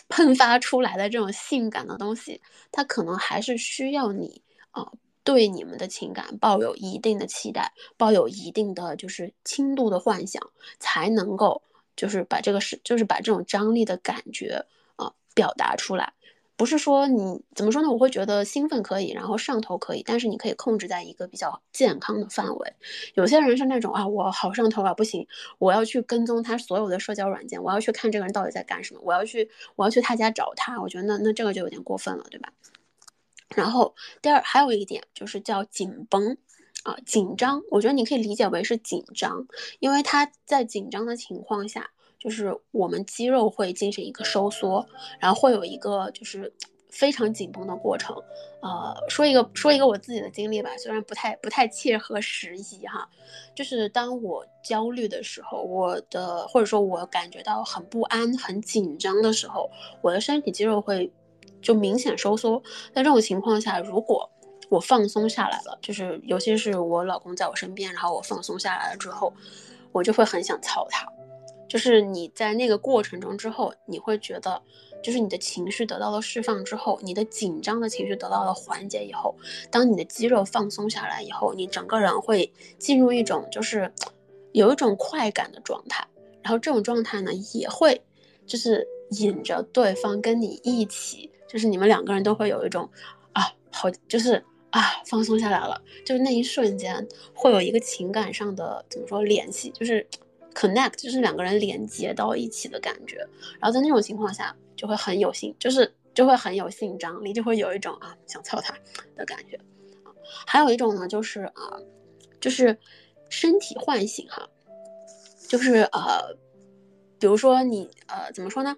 *laughs* 喷发出来的这种性感的东西，它可能还是需要你啊，对你们的情感抱有一定的期待，抱有一定的就是轻度的幻想，才能够就是把这个是，就是把这种张力的感觉啊。表达出来，不是说你怎么说呢？我会觉得兴奋可以，然后上头可以，但是你可以控制在一个比较健康的范围。有些人是那种啊，我好上头啊，不行，我要去跟踪他所有的社交软件，我要去看这个人到底在干什么，我要去，我要去他家找他。我觉得那那这个就有点过分了，对吧？然后第二还有一点就是叫紧绷啊，紧张。我觉得你可以理解为是紧张，因为他在紧张的情况下。就是我们肌肉会进行一个收缩，然后会有一个就是非常紧绷的过程。呃，说一个说一个我自己的经历吧，虽然不太不太切合时宜哈。就是当我焦虑的时候，我的或者说我感觉到很不安、很紧张的时候，我的身体肌肉会就明显收缩。在这种情况下，如果我放松下来了，就是尤其是我老公在我身边，然后我放松下来了之后，我就会很想操他。就是你在那个过程中之后，你会觉得，就是你的情绪得到了释放之后，你的紧张的情绪得到了缓解以后，当你的肌肉放松下来以后，你整个人会进入一种就是有一种快感的状态，然后这种状态呢也会就是引着对方跟你一起，就是你们两个人都会有一种啊好就是啊放松下来了，就是那一瞬间会有一个情感上的怎么说联系，就是。connect，就是两个人连接到一起的感觉。然后在那种情况下，就会很有性，就是就会很有性张力，就会有一种啊想操他的感觉。还有一种呢，就是啊，就是身体唤醒哈，就是呃，比如说你呃怎么说呢？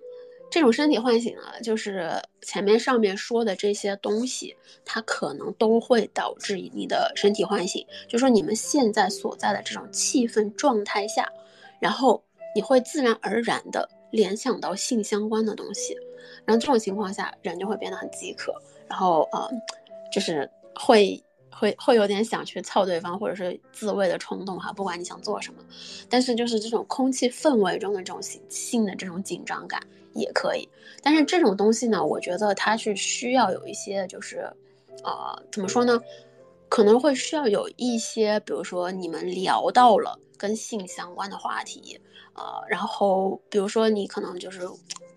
这种身体唤醒啊，就是前面上面说的这些东西，它可能都会导致你的身体唤醒。就说你们现在所在的这种气氛状态下，然后你会自然而然的联想到性相关的东西，然后这种情况下，人就会变得很饥渴，然后呃，就是会。会会有点想去操对方或者是自慰的冲动哈，不管你想做什么，但是就是这种空气氛围中的这种性性的这种紧张感也可以，但是这种东西呢，我觉得它是需要有一些就是，呃，怎么说呢？可能会需要有一些，比如说你们聊到了跟性相关的话题，呃，然后比如说你可能就是。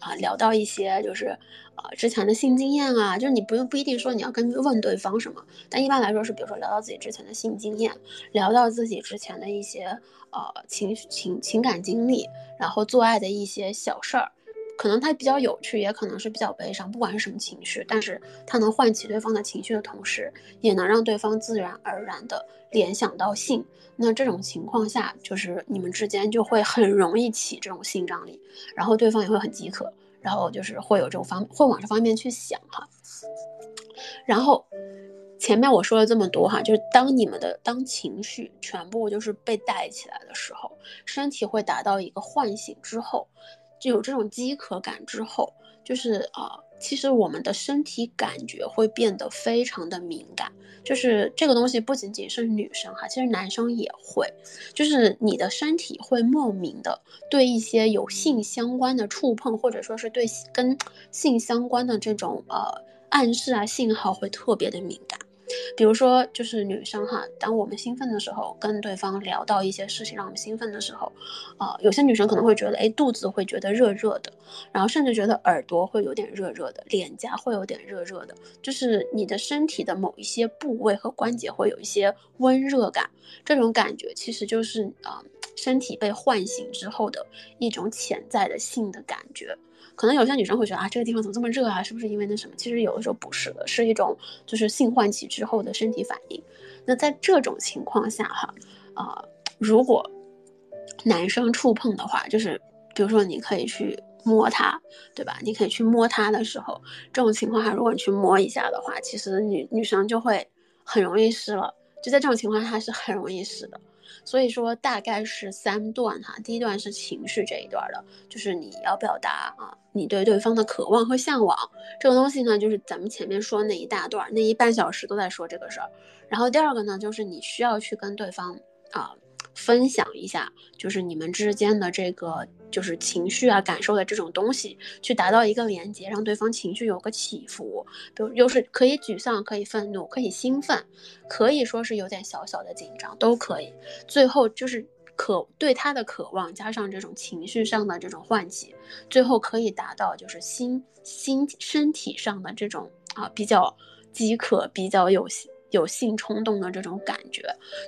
啊，聊到一些就是，呃，之前的性经验啊，就是你不用不一定说你要跟问对方什么，但一般来说是，比如说聊到自己之前的性经验，聊到自己之前的一些呃情情情感经历，然后做爱的一些小事儿。可能它比较有趣，也可能是比较悲伤，不管是什么情绪，但是它能唤起对方的情绪的同时，也能让对方自然而然的联想到性。那这种情况下，就是你们之间就会很容易起这种性张力，然后对方也会很饥渴，然后就是会有这种方会往这方面去想哈。然后前面我说了这么多哈，就是当你们的当情绪全部就是被带起来的时候，身体会达到一个唤醒之后。就有这种饥渴感之后，就是啊，其实我们的身体感觉会变得非常的敏感。就是这个东西不仅仅是女生哈，其实男生也会。就是你的身体会莫名的对一些有性相关的触碰，或者说是对跟性相关的这种呃暗示啊信号会特别的敏感。比如说，就是女生哈，当我们兴奋的时候，跟对方聊到一些事情让我们兴奋的时候，啊，有些女生可能会觉得，哎，肚子会觉得热热的，然后甚至觉得耳朵会有点热热的，脸颊会有点热热的，就是你的身体的某一些部位和关节会有一些温热感，这种感觉其实就是啊，身体被唤醒之后的一种潜在的性的感觉。可能有些女生会觉得啊，这个地方怎么这么热啊？是不是因为那什么？其实有的时候不是的，是一种就是性唤起之后的身体反应。那在这种情况下哈，啊，如果男生触碰的话，就是比如说你可以去摸他，对吧？你可以去摸他的时候，这种情况下，如果你去摸一下的话，其实女女生就会很容易湿了。就在这种情况下是很容易湿的。所以说大概是三段哈，第一段是情绪这一段的，就是你要表达啊，你对对方的渴望和向往这个东西呢，就是咱们前面说那一大段那一半小时都在说这个事儿。然后第二个呢，就是你需要去跟对方啊。分享一下，就是你们之间的这个就是情绪啊、感受的这种东西，去达到一个连接，让对方情绪有个起伏。比如，又是可以沮丧，可以愤怒，可以兴奋，可以说是有点小小的紧张，都可以。最后就是渴对他的渴望，加上这种情绪上的这种唤起，最后可以达到就是心心身体上的这种啊比较饥渴，比较有。有性冲动的这种感觉，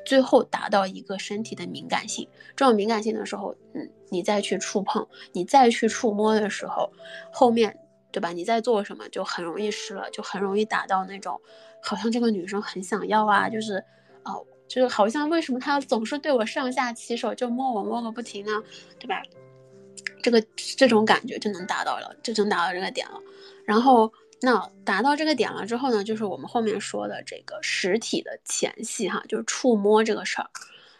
最后达到一个身体的敏感性。这种敏感性的时候，嗯，你再去触碰，你再去触摸的时候，后面对吧？你在做什么就很容易湿了，就很容易达到那种，好像这个女生很想要啊，就是哦，就是好像为什么她总是对我上下其手，就摸我摸个不停呢？对吧？这个这种感觉就能达到了，就能达到这个点了，然后。那达到这个点了之后呢，就是我们后面说的这个实体的前戏哈，就是触摸这个事儿。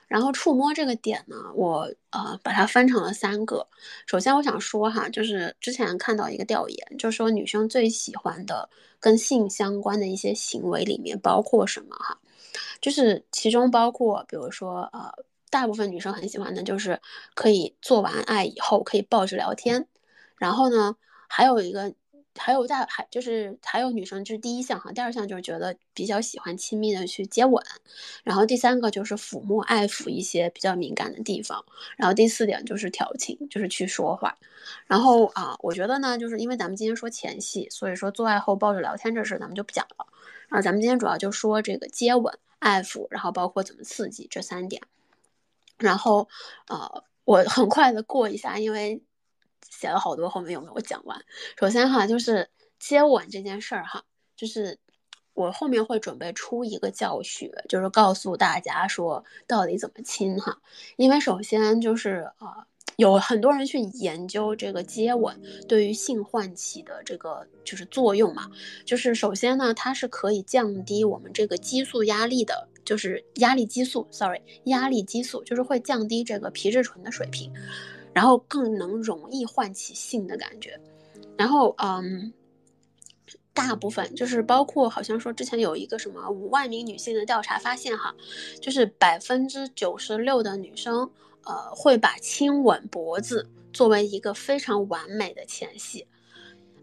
然后触摸这个点呢，我呃把它分成了三个。首先我想说哈，就是之前看到一个调研，就说女生最喜欢的跟性相关的一些行为里面包括什么哈，就是其中包括比如说呃，大部分女生很喜欢的就是可以做完爱以后可以抱着聊天，然后呢还有一个。还有大还就是还有女生，就是第一项哈，第二项就是觉得比较喜欢亲密的去接吻，然后第三个就是抚摸爱抚一些比较敏感的地方，然后第四点就是调情，就是去说话。然后啊，我觉得呢，就是因为咱们今天说前戏，所以说做爱后抱着聊天这事咱们就不讲了。然后咱们今天主要就说这个接吻、爱抚，然后包括怎么刺激这三点。然后呃，我很快的过一下，因为写了好多，后面有没有讲完？首先哈，就是接吻这件事儿哈，就是我后面会准备出一个教学，就是告诉大家说到底怎么亲哈。因为首先就是啊，有很多人去研究这个接吻对于性唤起的这个就是作用嘛，就是首先呢，它是可以降低我们这个激素压力的。就是压力激素，sorry，压力激素就是会降低这个皮质醇的水平，然后更能容易唤起性的感觉。然后，嗯，大部分就是包括好像说之前有一个什么五万名女性的调查发现哈，就是百分之九十六的女生，呃，会把亲吻脖子作为一个非常完美的前戏，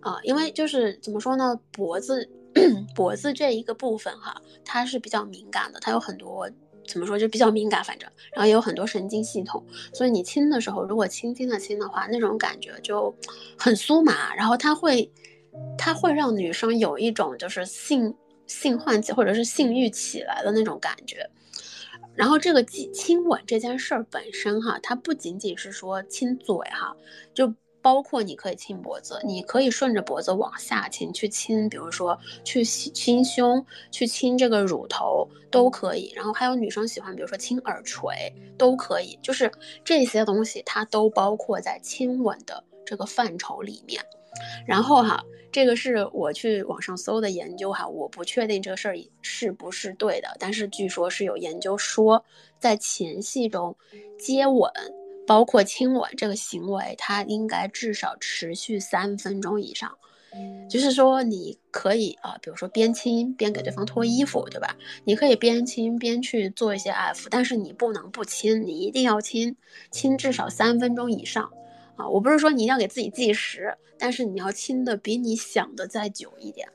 啊，因为就是怎么说呢，脖子。*coughs* 脖子这一个部分哈，它是比较敏感的，它有很多怎么说就比较敏感，反正然后也有很多神经系统，所以你亲的时候，如果轻轻的亲的话，那种感觉就很酥麻，然后它会它会让女生有一种就是性性唤起或者是性欲起来的那种感觉。然后这个亲亲吻这件事儿本身哈，它不仅仅是说亲嘴哈，就。包括你可以亲脖子，你可以顺着脖子往下亲，去亲，比如说去亲胸，去亲这个乳头都可以。然后还有女生喜欢，比如说亲耳垂都可以，就是这些东西它都包括在亲吻的这个范畴里面。然后哈，这个是我去网上搜的研究哈，我不确定这个事儿是不是对的，但是据说是有研究说，在前戏中接吻。包括亲吻这个行为，它应该至少持续三分钟以上。就是说，你可以啊，比如说边亲边给对方脱衣服，对吧？你可以边亲边去做一些爱抚，但是你不能不亲，你一定要亲，亲至少三分钟以上啊！我不是说你一定要给自己计时，但是你要亲的比你想的再久一点。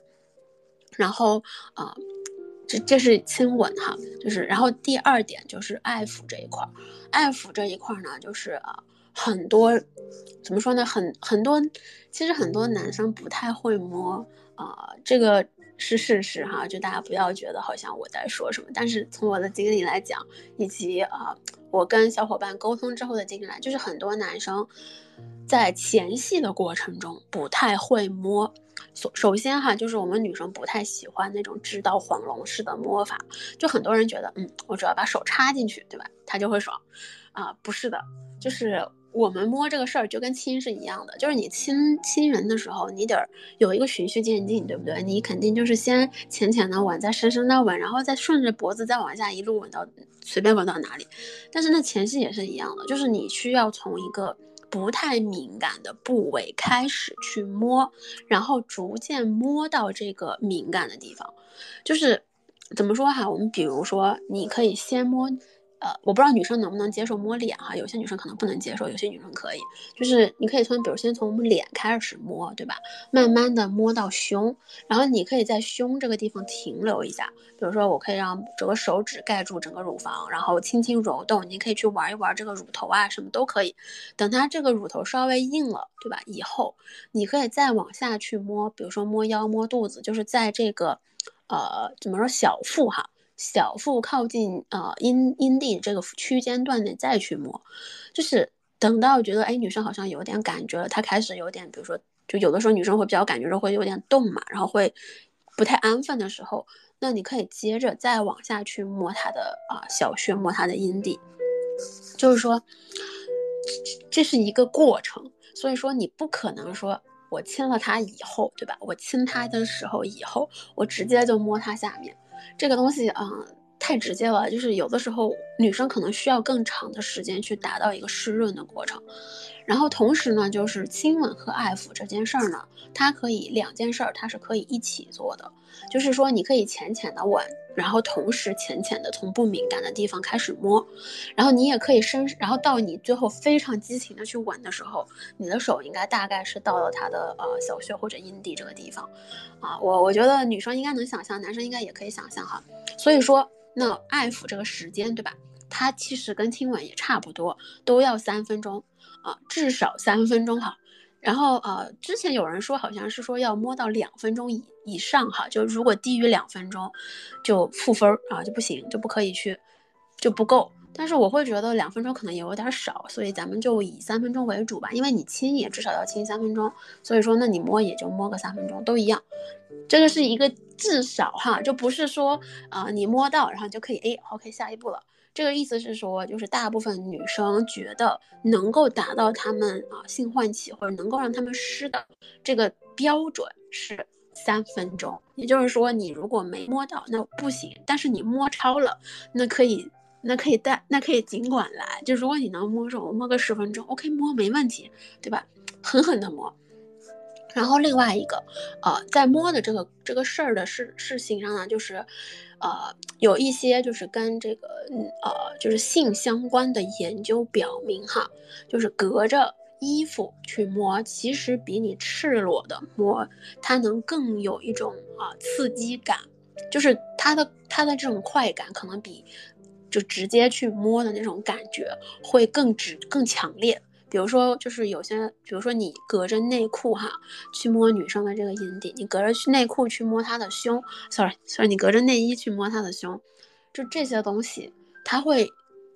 然后啊。这这是亲吻哈，就是然后第二点就是爱抚这一块儿，爱抚这一块儿呢，就是啊很多怎么说呢，很很多其实很多男生不太会摸啊，这个是事实哈，就大家不要觉得好像我在说什么，但是从我的经历来讲，以及啊我跟小伙伴沟通之后的经历来，就是很多男生在前戏的过程中不太会摸。首首先哈，就是我们女生不太喜欢那种直捣黄龙式的摸法，就很多人觉得，嗯，我只要把手插进去，对吧，他就会爽，啊，不是的，就是我们摸这个事儿就跟亲是一样的，就是你亲亲人的时候，你得有一个循序渐进，对不对？你肯定就是先浅浅的吻，再深深的吻，然后再顺着脖子再往下一路吻到随便吻到哪里。但是那前戏也是一样的，就是你需要从一个。不太敏感的部位开始去摸，然后逐渐摸到这个敏感的地方，就是怎么说哈？我们比如说，你可以先摸。呃，我不知道女生能不能接受摸脸哈，有些女生可能不能接受，有些女生可以。就是你可以从，比如先从我们脸开始摸，对吧？慢慢的摸到胸，然后你可以在胸这个地方停留一下。比如说，我可以让整个手指盖住整个乳房，然后轻轻揉动。你可以去玩一玩这个乳头啊，什么都可以。等它这个乳头稍微硬了，对吧？以后你可以再往下去摸，比如说摸腰、摸肚子，就是在这个，呃，怎么说小腹哈？小腹靠近呃阴阴蒂这个区间段内再去摸，就是等到觉得哎女生好像有点感觉了，她开始有点，比如说就有的时候女生会比较感觉说会有点动嘛，然后会不太安分的时候，那你可以接着再往下去摸她的啊小穴，摸她的阴蒂，就是说这是一个过程，所以说你不可能说我亲了她以后，对吧？我亲她的时候以后，我直接就摸她下面。这个东西啊，太直接了，就是有的时候女生可能需要更长的时间去达到一个湿润的过程。然后同时呢，就是亲吻和爱抚这件事儿呢，它可以两件事儿，它是可以一起做的。就是说，你可以浅浅的吻，然后同时浅浅的从不敏感的地方开始摸，然后你也可以深，然后到你最后非常激情的去吻的时候，你的手应该大概是到了他的呃小穴或者阴蒂这个地方，啊，我我觉得女生应该能想象，男生应该也可以想象哈。所以说，那爱抚这个时间，对吧？它其实跟亲吻也差不多，都要三分钟啊，至少三分钟哈。然后呃，之前有人说好像是说要摸到两分钟以以上哈，就如果低于两分钟，就负分儿啊，就不行，就不可以去，就不够。但是我会觉得两分钟可能也有点少，所以咱们就以三分钟为主吧。因为你亲也至少要亲三分钟，所以说那你摸也就摸个三分钟，都一样。这个是一个至少哈，就不是说啊你摸到然后就可以哎 OK 下一步了。这个意思是说，就是大部分女生觉得能够达到她们啊性唤起或者能够让她们湿的这个标准是三分钟。也就是说，你如果没摸到那不行，但是你摸超了，那可以。那可以带，那可以尽管来。就如果你能摸着我摸个十分钟，OK，摸没问题，对吧？狠狠的摸。然后另外一个，呃，在摸的这个这个事儿的事事情上呢，就是，呃，有一些就是跟这个，呃，就是性相关的研究表明哈，就是隔着衣服去摸，其实比你赤裸的摸，它能更有一种啊刺激感，就是它的它的这种快感可能比。就直接去摸的那种感觉会更直更强烈。比如说，就是有些，比如说你隔着内裤哈去摸女生的这个阴蒂，你隔着去内裤去摸她的胸，sorry，sorry，你隔着内衣去摸她的胸，就这些东西，它会，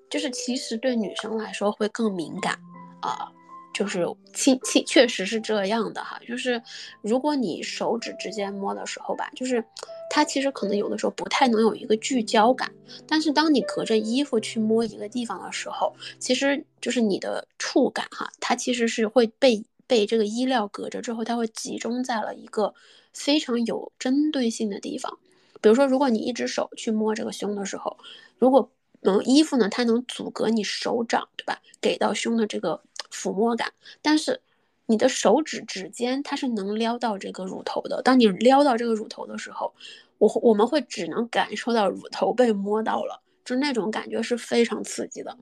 就是其实对女生来说会更敏感啊。就是亲亲，确实是这样的哈。就是如果你手指直接摸的时候吧，就是它其实可能有的时候不太能有一个聚焦感。但是当你隔着衣服去摸一个地方的时候，其实就是你的触感哈，它其实是会被被这个衣料隔着之后，它会集中在了一个非常有针对性的地方。比如说，如果你一只手去摸这个胸的时候，如果嗯衣服呢，它能阻隔你手掌，对吧？给到胸的这个。抚摸感，但是你的手指指尖它是能撩到这个乳头的。当你撩到这个乳头的时候，我我们会只能感受到乳头被摸到了，就那种感觉是非常刺激的。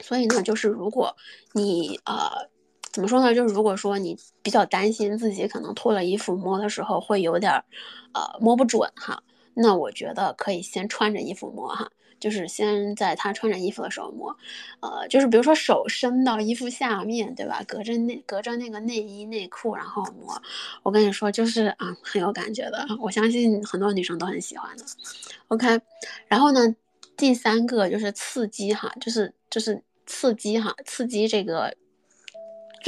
所以呢，就是如果你呃怎么说呢，就是如果说你比较担心自己可能脱了衣服摸的时候会有点儿呃摸不准哈，那我觉得可以先穿着衣服摸哈。就是先在他穿着衣服的时候摸，呃，就是比如说手伸到衣服下面，对吧？隔着内隔着那个内衣内裤，然后摸。我跟你说，就是啊，很有感觉的。我相信很多女生都很喜欢的。OK，然后呢，第三个就是刺激哈，就是就是刺激哈，刺激这个。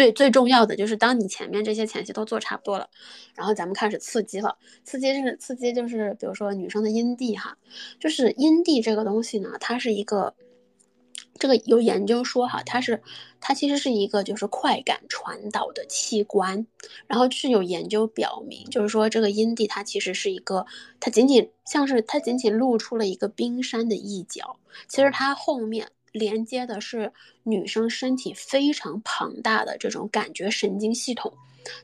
最最重要的就是，当你前面这些前期都做差不多了，然后咱们开始刺激了。刺激是刺激，就是比如说女生的阴蒂哈，就是阴蒂这个东西呢，它是一个，这个有研究说哈，它是它其实是一个就是快感传导的器官。然后是有研究表明，就是说这个阴蒂它其实是一个，它仅仅像是它仅仅露出了一个冰山的一角，其实它后面。连接的是女生身体非常庞大的这种感觉神经系统，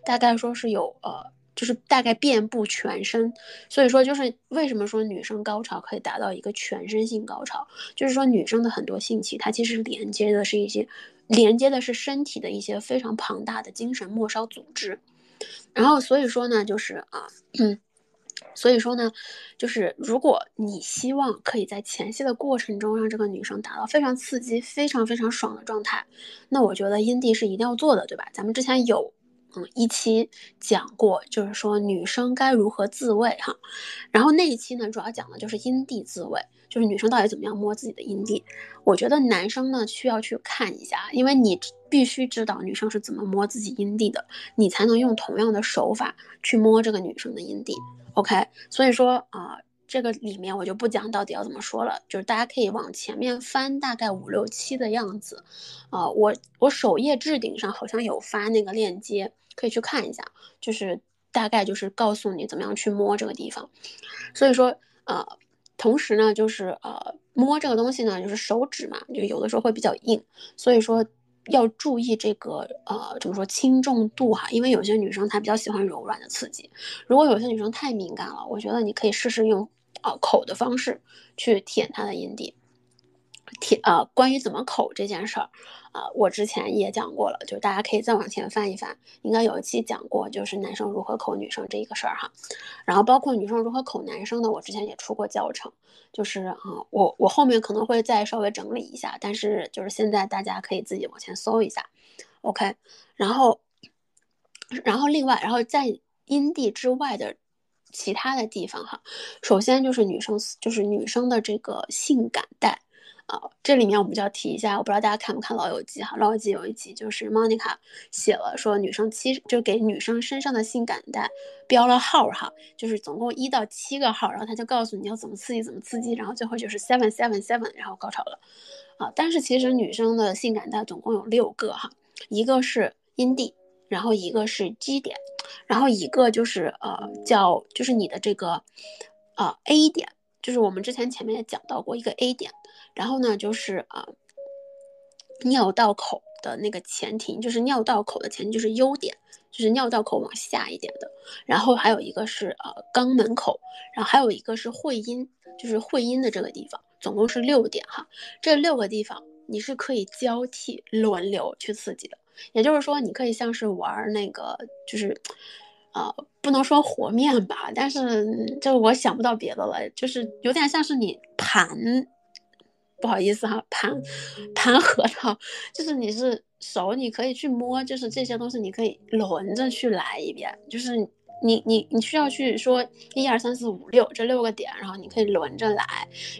大概说是有呃，就是大概遍布全身，所以说就是为什么说女生高潮可以达到一个全身性高潮，就是说女生的很多性器它其实连接的是一些连接的是身体的一些非常庞大的精神末梢组织，然后所以说呢就是啊。嗯所以说呢，就是如果你希望可以在前戏的过程中让这个女生达到非常刺激、非常非常爽的状态，那我觉得阴蒂是一定要做的，对吧？咱们之前有嗯一期讲过，就是说女生该如何自慰哈，然后那一期呢主要讲的就是阴蒂自慰，就是女生到底怎么样摸自己的阴蒂。我觉得男生呢需要去看一下，因为你必须知道女生是怎么摸自己阴蒂的，你才能用同样的手法去摸这个女生的阴蒂。OK，所以说啊，这个里面我就不讲到底要怎么说了，就是大家可以往前面翻，大概五六七的样子，啊，我我首页置顶上好像有发那个链接，可以去看一下，就是大概就是告诉你怎么样去摸这个地方。所以说，呃，同时呢，就是呃，摸这个东西呢，就是手指嘛，就有的时候会比较硬，所以说。要注意这个呃，怎么说轻重度哈？因为有些女生她比较喜欢柔软的刺激，如果有些女生太敏感了，我觉得你可以试试用啊口的方式去舔她的阴蒂。提呃，关于怎么口这件事儿啊，我之前也讲过了，就是大家可以再往前翻一翻，应该有一期讲过，就是男生如何口女生这一个事儿哈。然后包括女生如何口男生的，我之前也出过教程，就是啊，我我后面可能会再稍微整理一下，但是就是现在大家可以自己往前搜一下，OK。然后，然后另外，然后在阴蒂之外的其他的地方哈，首先就是女生就是女生的这个性感带。啊，这里面我们就要提一下，我不知道大家看不看《老友记》哈，《老友记》有一集就是 Monica 写了说女生七就给女生身上的性感带标了号哈，就是总共一到七个号，然后他就告诉你要怎么刺激怎么刺激，然后最后就是 seven seven seven，然后高潮了啊。但是其实女生的性感带总共有六个哈，一个是阴蒂，然后一个是 G 点，然后一个就是呃叫就是你的这个啊 A 点。就是我们之前前面也讲到过一个 A 点，然后呢，就是啊，尿道口的那个前庭，就是尿道口的前庭就是优点，就是尿道口往下一点的，然后还有一个是呃肛门口，然后还有一个是会阴，就是会阴的这个地方，总共是六点哈，这六个地方你是可以交替轮流去刺激的，也就是说你可以像是玩那个就是。呃，不能说和面吧，但是就我想不到别的了，就是有点像是你盘，不好意思哈，盘盘核桃，就是你是手，你可以去摸，就是这些东西你可以轮着去来一遍，就是你你你需要去说一二三四五六这六个点，然后你可以轮着来，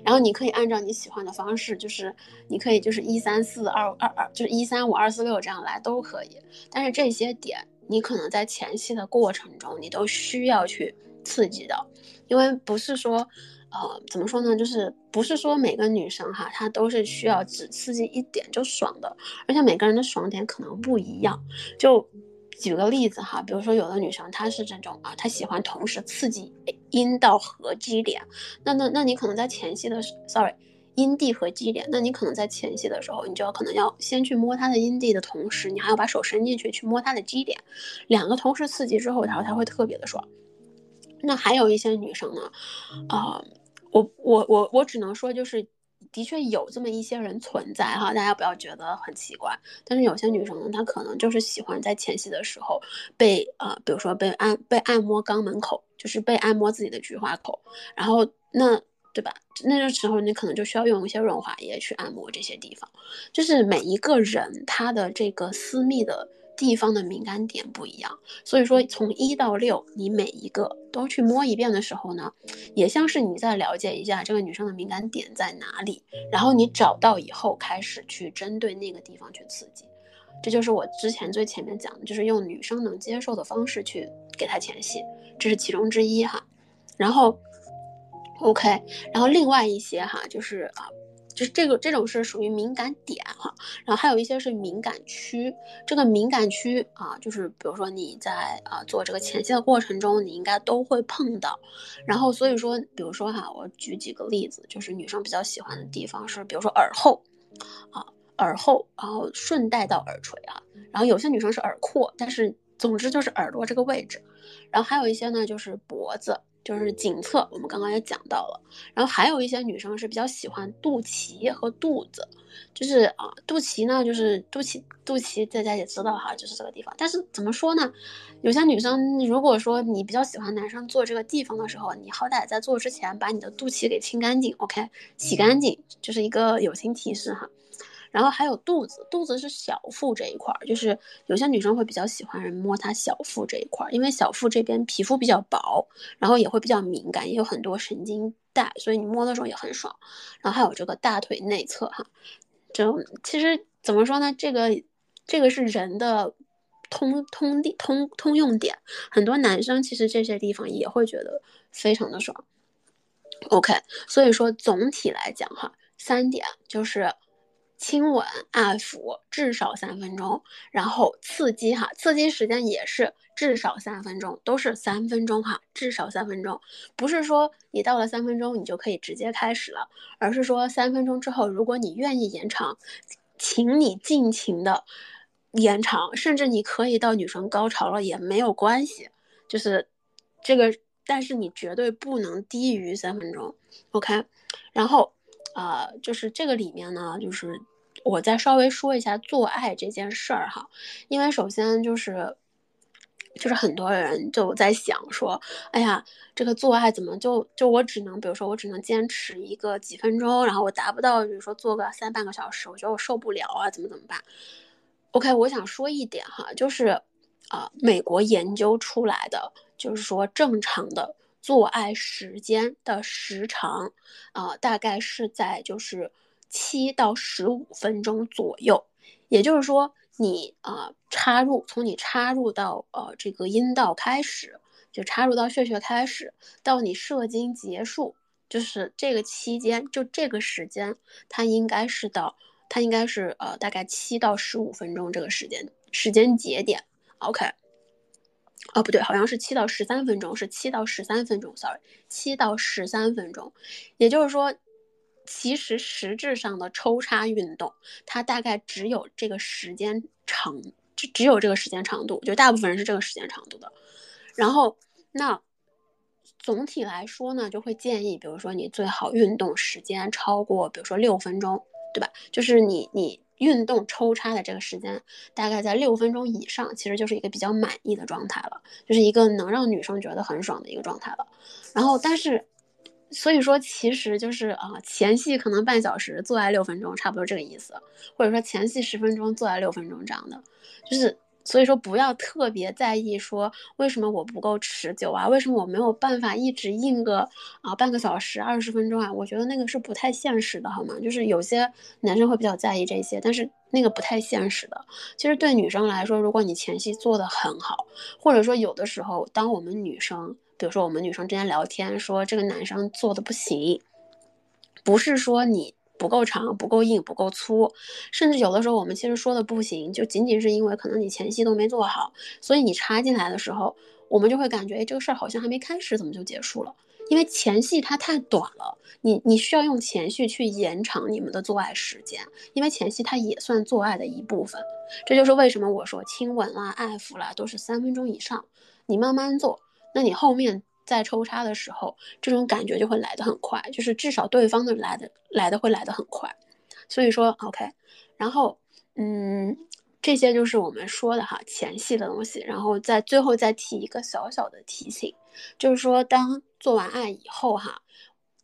然后你可以按照你喜欢的方式，就是你可以就是一三四二二二，就是一三五二四六这样来都可以，但是这些点。你可能在前期的过程中，你都需要去刺激的，因为不是说，呃，怎么说呢？就是不是说每个女生哈，她都是需要只刺激一点就爽的，而且每个人的爽点可能不一样。就举个例子哈，比如说有的女生她是这种啊，她喜欢同时刺激阴道和 G 点，那那那你可能在前戏的，sorry。阴蒂和基点，那你可能在前戏的时候，你就要可能要先去摸他的阴蒂的同时，你还要把手伸进去去摸他的基点，两个同时刺激之后，然后他会特别的爽。那还有一些女生呢，啊，我我我我只能说就是，的确有这么一些人存在哈，大家不要觉得很奇怪。但是有些女生呢，她可能就是喜欢在前戏的时候被啊，比如说被按被按摩肛门口，就是被按摩自己的菊花口，然后那。对吧？那个时候你可能就需要用一些润滑液去按摩这些地方，就是每一个人他的这个私密的地方的敏感点不一样，所以说从一到六，你每一个都去摸一遍的时候呢，也像是你在了解一下这个女生的敏感点在哪里，然后你找到以后开始去针对那个地方去刺激，这就是我之前最前面讲的，就是用女生能接受的方式去给她前戏，这是其中之一哈，然后。OK，然后另外一些哈，就是啊，就是这个这种是属于敏感点哈，然后还有一些是敏感区。这个敏感区啊，就是比如说你在啊做这个前戏的过程中，你应该都会碰到。然后所以说，比如说哈，我举几个例子，就是女生比较喜欢的地方是，比如说耳后啊，耳后，然后顺带到耳垂啊，然后有些女生是耳廓，但是总之就是耳朵这个位置。然后还有一些呢，就是脖子。就是颈侧，我们刚刚也讲到了，然后还有一些女生是比较喜欢肚脐和肚子，就是啊，肚脐呢，就是肚脐，肚脐大家也知道哈，就是这个地方。但是怎么说呢？有些女生如果说你比较喜欢男生做这个地方的时候，你好歹在做之前把你的肚脐给清干净，OK，洗干净，就是一个友情提示哈。然后还有肚子，肚子是小腹这一块儿，就是有些女生会比较喜欢人摸她小腹这一块儿，因为小腹这边皮肤比较薄，然后也会比较敏感，也有很多神经带，所以你摸的时候也很爽。然后还有这个大腿内侧哈，就其实怎么说呢？这个这个是人的通通地通通用点，很多男生其实这些地方也会觉得非常的爽。OK，所以说总体来讲哈，三点就是。亲吻、按抚至少三分钟，然后刺激哈，刺激时间也是至少三分钟，都是三分钟哈，至少三分钟，不是说你到了三分钟你就可以直接开始了，而是说三分钟之后，如果你愿意延长，请你尽情的延长，甚至你可以到女生高潮了也没有关系，就是这个，但是你绝对不能低于三分钟，OK，然后。啊，就是这个里面呢，就是我再稍微说一下做爱这件事儿哈，因为首先就是，就是很多人就在想说，哎呀，这个做爱怎么就就我只能，比如说我只能坚持一个几分钟，然后我达不到，比如说做个三半个小时，我觉得我受不了啊，怎么怎么办？OK，我想说一点哈，就是啊，美国研究出来的，就是说正常的。做爱时间的时长，啊，大概是在就是七到十五分钟左右。也就是说，你啊插入从你插入到呃这个阴道开始，就插入到血穴开始，到你射精结束，就是这个期间，就这个时间，它应该是到它应该是呃大概七到十五分钟这个时间时间节点。OK，哦不对，好像是七到十三分钟，是七到十三分钟，sorry，七到十三分钟，也就是说。其实实质上的抽插运动，它大概只有这个时间长，只只有这个时间长度，就大部分人是这个时间长度的。然后，那总体来说呢，就会建议，比如说你最好运动时间超过，比如说六分钟，对吧？就是你你运动抽插的这个时间大概在六分钟以上，其实就是一个比较满意的状态了，就是一个能让女生觉得很爽的一个状态了。然后，但是。所以说，其实就是啊，前戏可能半小时，做爱六分钟，差不多这个意思。或者说前戏十分钟，做爱六分钟这样的，就是所以说不要特别在意说为什么我不够持久啊，为什么我没有办法一直硬个啊半个小时、二十分钟啊？我觉得那个是不太现实的，好吗？就是有些男生会比较在意这些，但是那个不太现实的。其实对女生来说，如果你前期做的很好，或者说有的时候，当我们女生。比如说，我们女生之间聊天，说这个男生做的不行，不是说你不够长、不够硬、不够粗，甚至有的时候我们其实说的不行，就仅仅是因为可能你前戏都没做好，所以你插进来的时候，我们就会感觉，哎，这个事儿好像还没开始，怎么就结束了？因为前戏它太短了，你你需要用前戏去延长你们的做爱时间，因为前戏它也算做爱的一部分。这就是为什么我说亲吻啦、爱抚啦都是三分钟以上，你慢慢做。那你后面在抽插的时候，这种感觉就会来得很快，就是至少对方的来的来的会来得很快。所以说，OK，然后，嗯，这些就是我们说的哈前戏的东西。然后在最后再提一个小小的提醒，就是说当做完爱以后哈，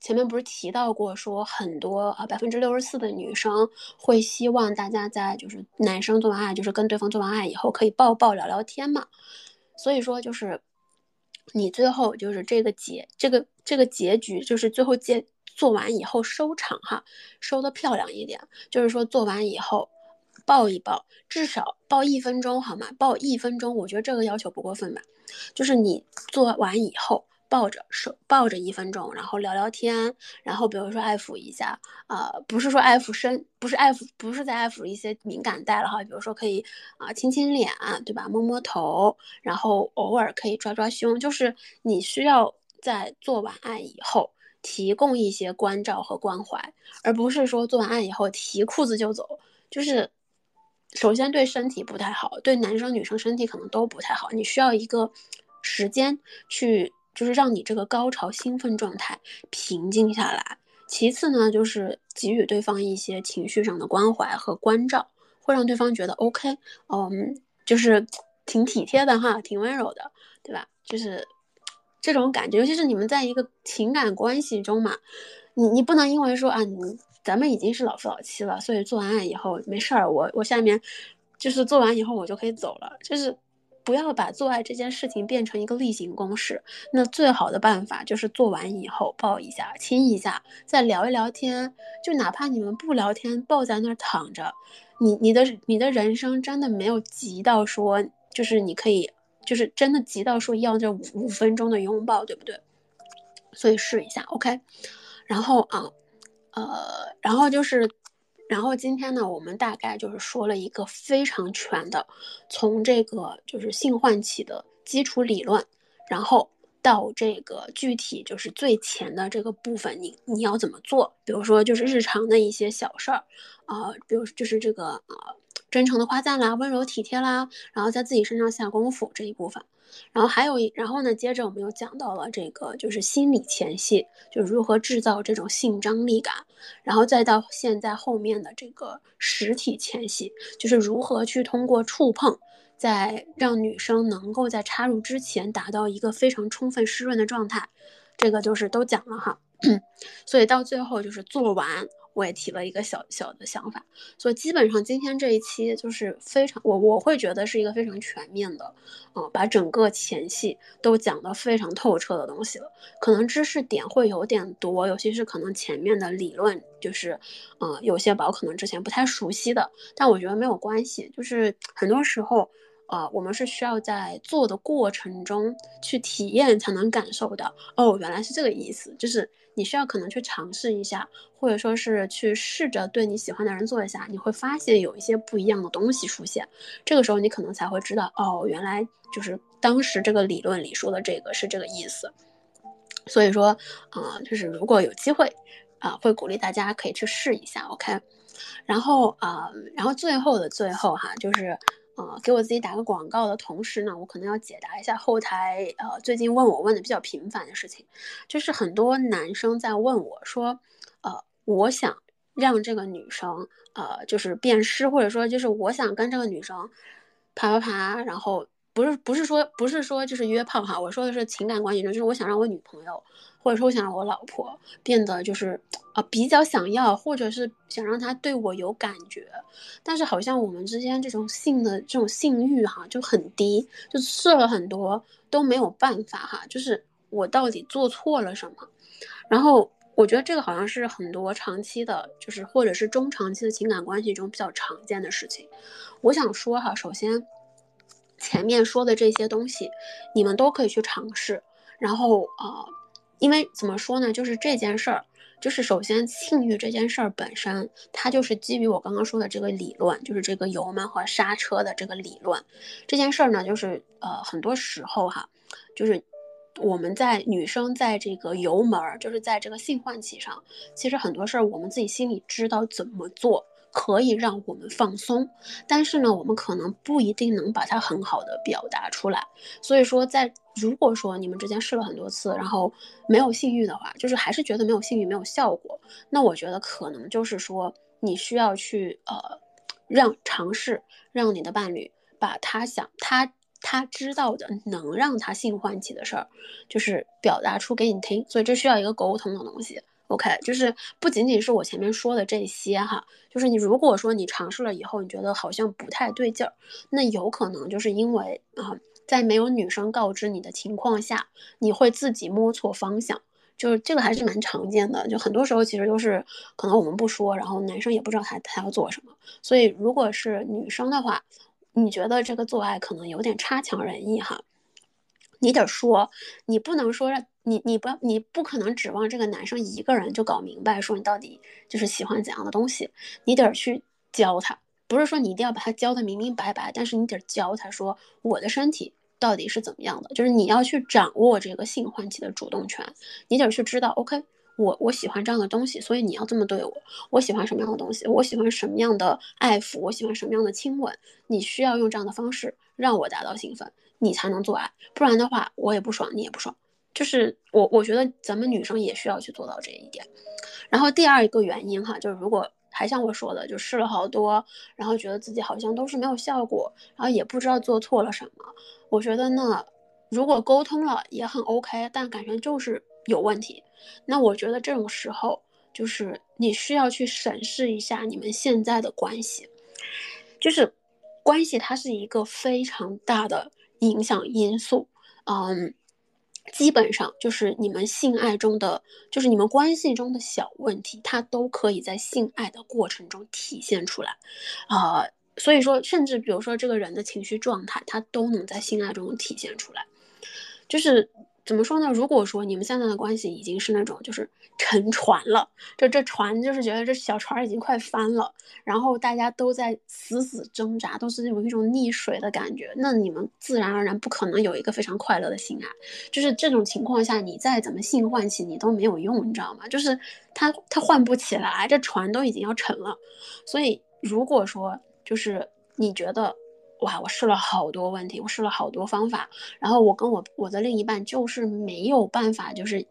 前面不是提到过说很多啊百分之六十四的女生会希望大家在就是男生做完爱，就是跟对方做完爱以后可以抱抱聊聊天嘛。所以说就是。你最后就是这个结，这个这个结局就是最后结做完以后收场哈，收的漂亮一点，就是说做完以后抱一抱，至少抱一分钟好吗？抱一分钟，我觉得这个要求不过分吧？就是你做完以后。抱着手抱着一分钟，然后聊聊天，然后比如说爱抚一下，呃，不是说爱抚身，不是爱抚，不是在爱抚一些敏感带了哈，比如说可以啊亲亲脸，对吧？摸摸头，然后偶尔可以抓抓胸，就是你需要在做完爱以后提供一些关照和关怀，而不是说做完爱以后提裤子就走，就是首先对身体不太好，对男生女生身体可能都不太好，你需要一个时间去。就是让你这个高潮兴奋状态平静下来。其次呢，就是给予对方一些情绪上的关怀和关照，会让对方觉得 OK，嗯，就是挺体贴的哈，挺温柔的，对吧？就是这种感觉，尤其是你们在一个情感关系中嘛，你你不能因为说啊，你咱们已经是老夫老妻了，所以做完爱以后没事儿，我我下面就是做完以后我就可以走了，就是。不要把做爱这件事情变成一个例行公事。那最好的办法就是做完以后抱一下、亲一下，再聊一聊天。就哪怕你们不聊天，抱在那儿躺着，你你的你的人生真的没有急到说，就是你可以，就是真的急到说要这五五分钟的拥抱，对不对？所以试一下，OK。然后啊，呃，然后就是。然后今天呢，我们大概就是说了一个非常全的，从这个就是性唤起的基础理论，然后到这个具体就是最前的这个部分，你你要怎么做？比如说就是日常的一些小事儿，啊，比如就是这个呃真诚的夸赞啦，温柔体贴啦，然后在自己身上下功夫这一部分。然后还有，然后呢，接着我们又讲到了这个，就是心理前戏，就如何制造这种性张力感，然后再到现在后面的这个实体前戏，就是如何去通过触碰，在让女生能够在插入之前达到一个非常充分湿润的状态，这个就是都讲了哈。*coughs* 所以到最后就是做完，我也提了一个小小的想法，所以基本上今天这一期就是非常我我会觉得是一个非常全面的，嗯，把整个前戏都讲得非常透彻的东西了。可能知识点会有点多，尤其是可能前面的理论就是，嗯，有些宝可能之前不太熟悉的，但我觉得没有关系，就是很多时候。啊，我们是需要在做的过程中去体验，才能感受到哦，原来是这个意思。就是你需要可能去尝试一下，或者说是去试着对你喜欢的人做一下，你会发现有一些不一样的东西出现。这个时候你可能才会知道，哦，原来就是当时这个理论里说的这个是这个意思。所以说，啊，就是如果有机会，啊，会鼓励大家可以去试一下，OK。然后啊，然后最后的最后哈，就是。呃，给我自己打个广告的同时呢，我可能要解答一下后台呃最近问我问的比较频繁的事情，就是很多男生在问我说，呃，我想让这个女生呃就是变湿，或者说就是我想跟这个女生啪啪啪，然后不是不是说不是说就是约炮哈，我说的是情感关系中，就是我想让我女朋友。或者说，我想让我老婆变得就是，啊，比较想要，或者是想让她对我有感觉，但是好像我们之间这种性的这种性欲哈就很低，就试了很多都没有办法哈，就是我到底做错了什么？然后我觉得这个好像是很多长期的，就是或者是中长期的情感关系中比较常见的事情。我想说哈，首先前面说的这些东西，你们都可以去尝试，然后啊。因为怎么说呢，就是这件事儿，就是首先性欲这件事儿本身，它就是基于我刚刚说的这个理论，就是这个油门和刹车的这个理论。这件事儿呢，就是呃，很多时候哈，就是我们在女生在这个油门儿，就是在这个性唤起上，其实很多事儿我们自己心里知道怎么做。可以让我们放松，但是呢，我们可能不一定能把它很好的表达出来。所以说，在如果说你们之间试了很多次，然后没有性欲的话，就是还是觉得没有性欲没有效果，那我觉得可能就是说你需要去呃，让尝试让你的伴侣把他想他他知道的能让他性唤起的事儿，就是表达出给你听。所以这需要一个沟通的东西。OK，就是不仅仅是我前面说的这些哈，就是你如果说你尝试了以后，你觉得好像不太对劲儿，那有可能就是因为啊，在没有女生告知你的情况下，你会自己摸错方向，就是这个还是蛮常见的。就很多时候其实都是可能我们不说，然后男生也不知道他他要做什么。所以如果是女生的话，你觉得这个做爱可能有点差强人意哈，你得说，你不能说让。你你不你不可能指望这个男生一个人就搞明白，说你到底就是喜欢怎样的东西，你得去教他，不是说你一定要把他教的明明白白，但是你得教他说我的身体到底是怎么样的，就是你要去掌握这个性唤起的主动权，你得去知道，OK，我我喜欢这样的东西，所以你要这么对我，我喜欢什么样的东西，我喜欢什么样的爱抚，我喜欢什么样的亲吻，你需要用这样的方式让我达到兴奋，你才能做爱，不然的话我也不爽，你也不爽。就是我，我觉得咱们女生也需要去做到这一点。然后第二一个原因哈，就是如果还像我说的，就试了好多，然后觉得自己好像都是没有效果，然后也不知道做错了什么。我觉得呢，如果沟通了也很 OK，但感觉就是有问题。那我觉得这种时候，就是你需要去审视一下你们现在的关系，就是关系它是一个非常大的影响因素，嗯。基本上就是你们性爱中的，就是你们关系中的小问题，它都可以在性爱的过程中体现出来，啊，所以说，甚至比如说这个人的情绪状态，他都能在性爱中体现出来，就是。怎么说呢？如果说你们现在的关系已经是那种就是沉船了，这这船就是觉得这小船已经快翻了，然后大家都在死死挣扎，都是有一种溺水的感觉，那你们自然而然不可能有一个非常快乐的性爱。就是这种情况下，你再怎么性唤起你都没有用，你知道吗？就是他他唤不起来，这船都已经要沉了。所以如果说就是你觉得。哇，我试了好多问题，我试了好多方法，然后我跟我我的另一半就是没有办法，就是，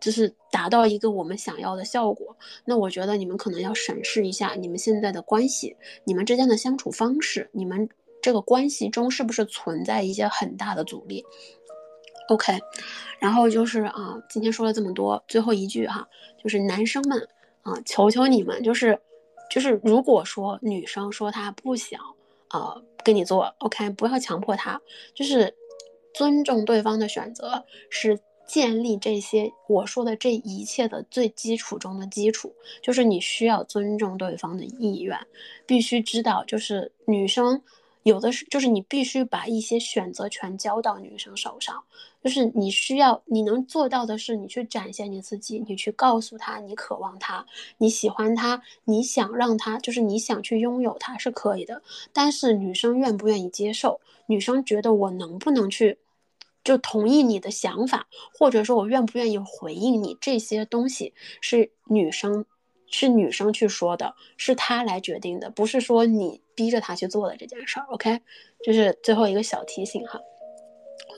就是达到一个我们想要的效果。那我觉得你们可能要审视一下你们现在的关系，你们之间的相处方式，你们这个关系中是不是存在一些很大的阻力？OK，然后就是啊，今天说了这么多，最后一句哈，就是男生们。啊，求求你们，就是就是如果说女生说她不想呃跟你做，OK，不要强迫他，就是尊重对方的选择是。建立这些我说的这一切的最基础中的基础，就是你需要尊重对方的意愿，必须知道，就是女生有的是，就是你必须把一些选择权交到女生手上，就是你需要你能做到的是，你去展现你自己，你去告诉他你渴望他，你喜欢他，你想让他，就是你想去拥有他是可以的，但是女生愿不愿意接受，女生觉得我能不能去。就同意你的想法，或者说我愿不愿意回应你这些东西，是女生，是女生去说的，是她来决定的，不是说你逼着她去做的这件事儿。OK，这是最后一个小提醒哈。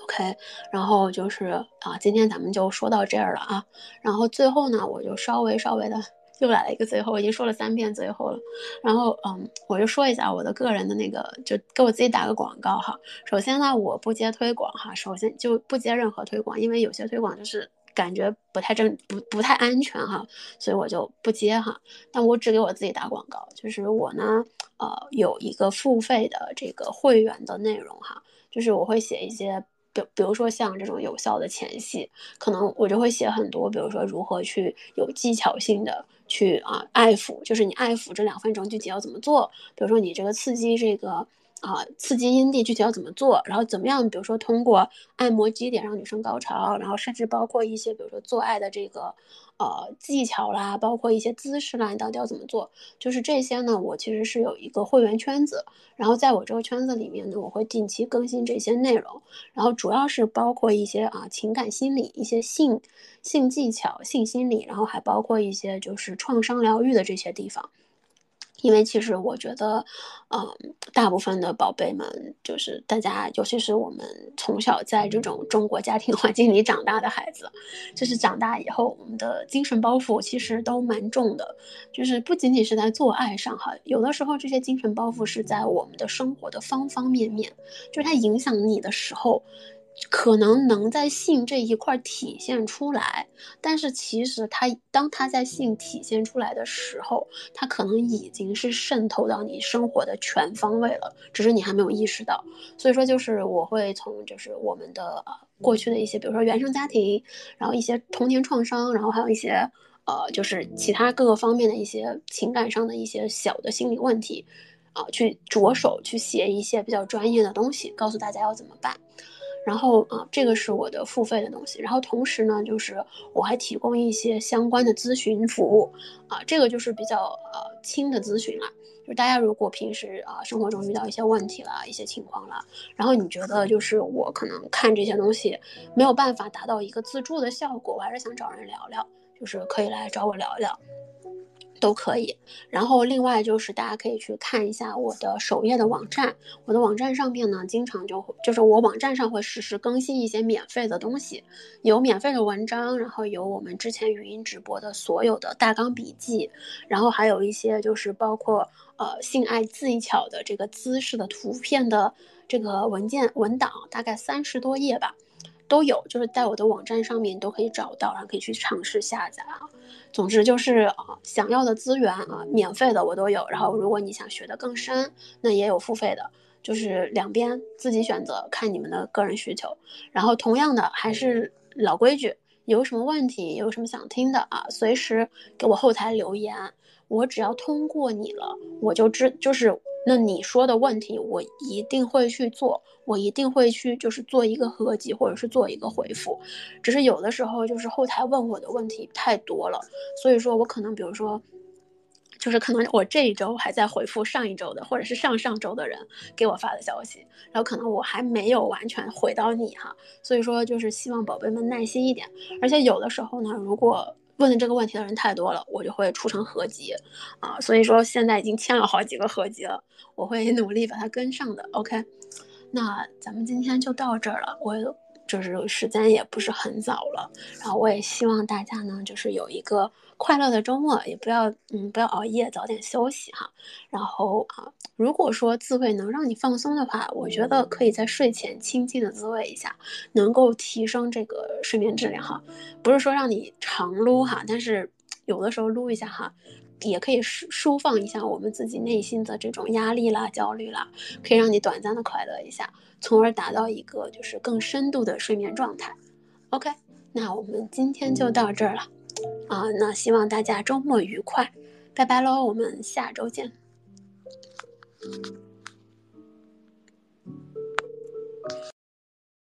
OK，然后就是啊，今天咱们就说到这儿了啊。然后最后呢，我就稍微稍微的。又来了一个最后，已经说了三遍最后了。然后，嗯，我就说一下我的个人的那个，就给我自己打个广告哈。首先呢，我不接推广哈，首先就不接任何推广，因为有些推广就是感觉不太正，不不太安全哈，所以我就不接哈。但我只给我自己打广告，就是我呢，呃，有一个付费的这个会员的内容哈，就是我会写一些。就比如说像这种有效的前戏，可能我就会写很多，比如说如何去有技巧性的去啊爱抚，就是你爱抚这两分钟具体要怎么做，比如说你这个刺激这个。啊，刺激阴蒂具体要怎么做？然后怎么样？比如说通过按摩基点让女生高潮，然后甚至包括一些，比如说做爱的这个呃技巧啦，包括一些姿势啦，你到底要怎么做？就是这些呢，我其实是有一个会员圈子，然后在我这个圈子里面呢，我会定期更新这些内容，然后主要是包括一些啊情感心理、一些性性技巧、性心理，然后还包括一些就是创伤疗愈的这些地方。因为其实我觉得，嗯，大部分的宝贝们，就是大家，尤其是我们从小在这种中国家庭环境里长大的孩子，就是长大以后，我们的精神包袱其实都蛮重的，就是不仅仅是在做爱上哈，有的时候这些精神包袱是在我们的生活的方方面面，就是它影响你的时候。可能能在性这一块体现出来，但是其实他当他在性体现出来的时候，他可能已经是渗透到你生活的全方位了，只是你还没有意识到。所以说，就是我会从就是我们的过去的一些，比如说原生家庭，然后一些童年创伤，然后还有一些呃就是其他各个方面的一些情感上的一些小的心理问题，啊，去着手去写一些比较专业的东西，告诉大家要怎么办。然后啊，这个是我的付费的东西。然后同时呢，就是我还提供一些相关的咨询服务啊，这个就是比较呃轻的咨询了。就大家如果平时啊生活中遇到一些问题了、一些情况了，然后你觉得就是我可能看这些东西没有办法达到一个自助的效果，我还是想找人聊聊，就是可以来找我聊聊。都可以，然后另外就是大家可以去看一下我的首页的网站，我的网站上面呢，经常就会就是我网站上会实时更新一些免费的东西，有免费的文章，然后有我们之前语音直播的所有的大纲笔记，然后还有一些就是包括呃性爱技巧的这个姿势的图片的这个文件文档，大概三十多页吧。都有，就是在我的网站上面都可以找到，然后可以去尝试下载啊。总之就是啊，想要的资源啊，免费的我都有。然后如果你想学的更深，那也有付费的，就是两边自己选择，看你们的个人需求。然后同样的，还是老规矩，有什么问题，有什么想听的啊，随时给我后台留言。我只要通过你了，我就知就是那你说的问题，我一定会去做，我一定会去就是做一个合集或者是做一个回复。只是有的时候就是后台问我的问题太多了，所以说我可能比如说，就是可能我这一周还在回复上一周的或者是上上周的人给我发的消息，然后可能我还没有完全回到你哈，所以说就是希望宝贝们耐心一点，而且有的时候呢，如果。问的这个问题的人太多了，我就会出成合集，啊，所以说现在已经签了好几个合集了，我会努力把它跟上的。OK，那咱们今天就到这儿了，我就是时间也不是很早了，然后我也希望大家呢，就是有一个。快乐的周末也不要，嗯，不要熬夜，早点休息哈。然后啊，如果说自慰能让你放松的话，我觉得可以在睡前轻轻的自慰一下，能够提升这个睡眠质量哈。不是说让你长撸哈，但是有的时候撸一下哈，也可以舒舒放一下我们自己内心的这种压力啦、焦虑啦，可以让你短暂的快乐一下，从而达到一个就是更深度的睡眠状态。OK，那我们今天就到这儿了，啊，那希望大家周末愉快，拜拜喽，我们下周见。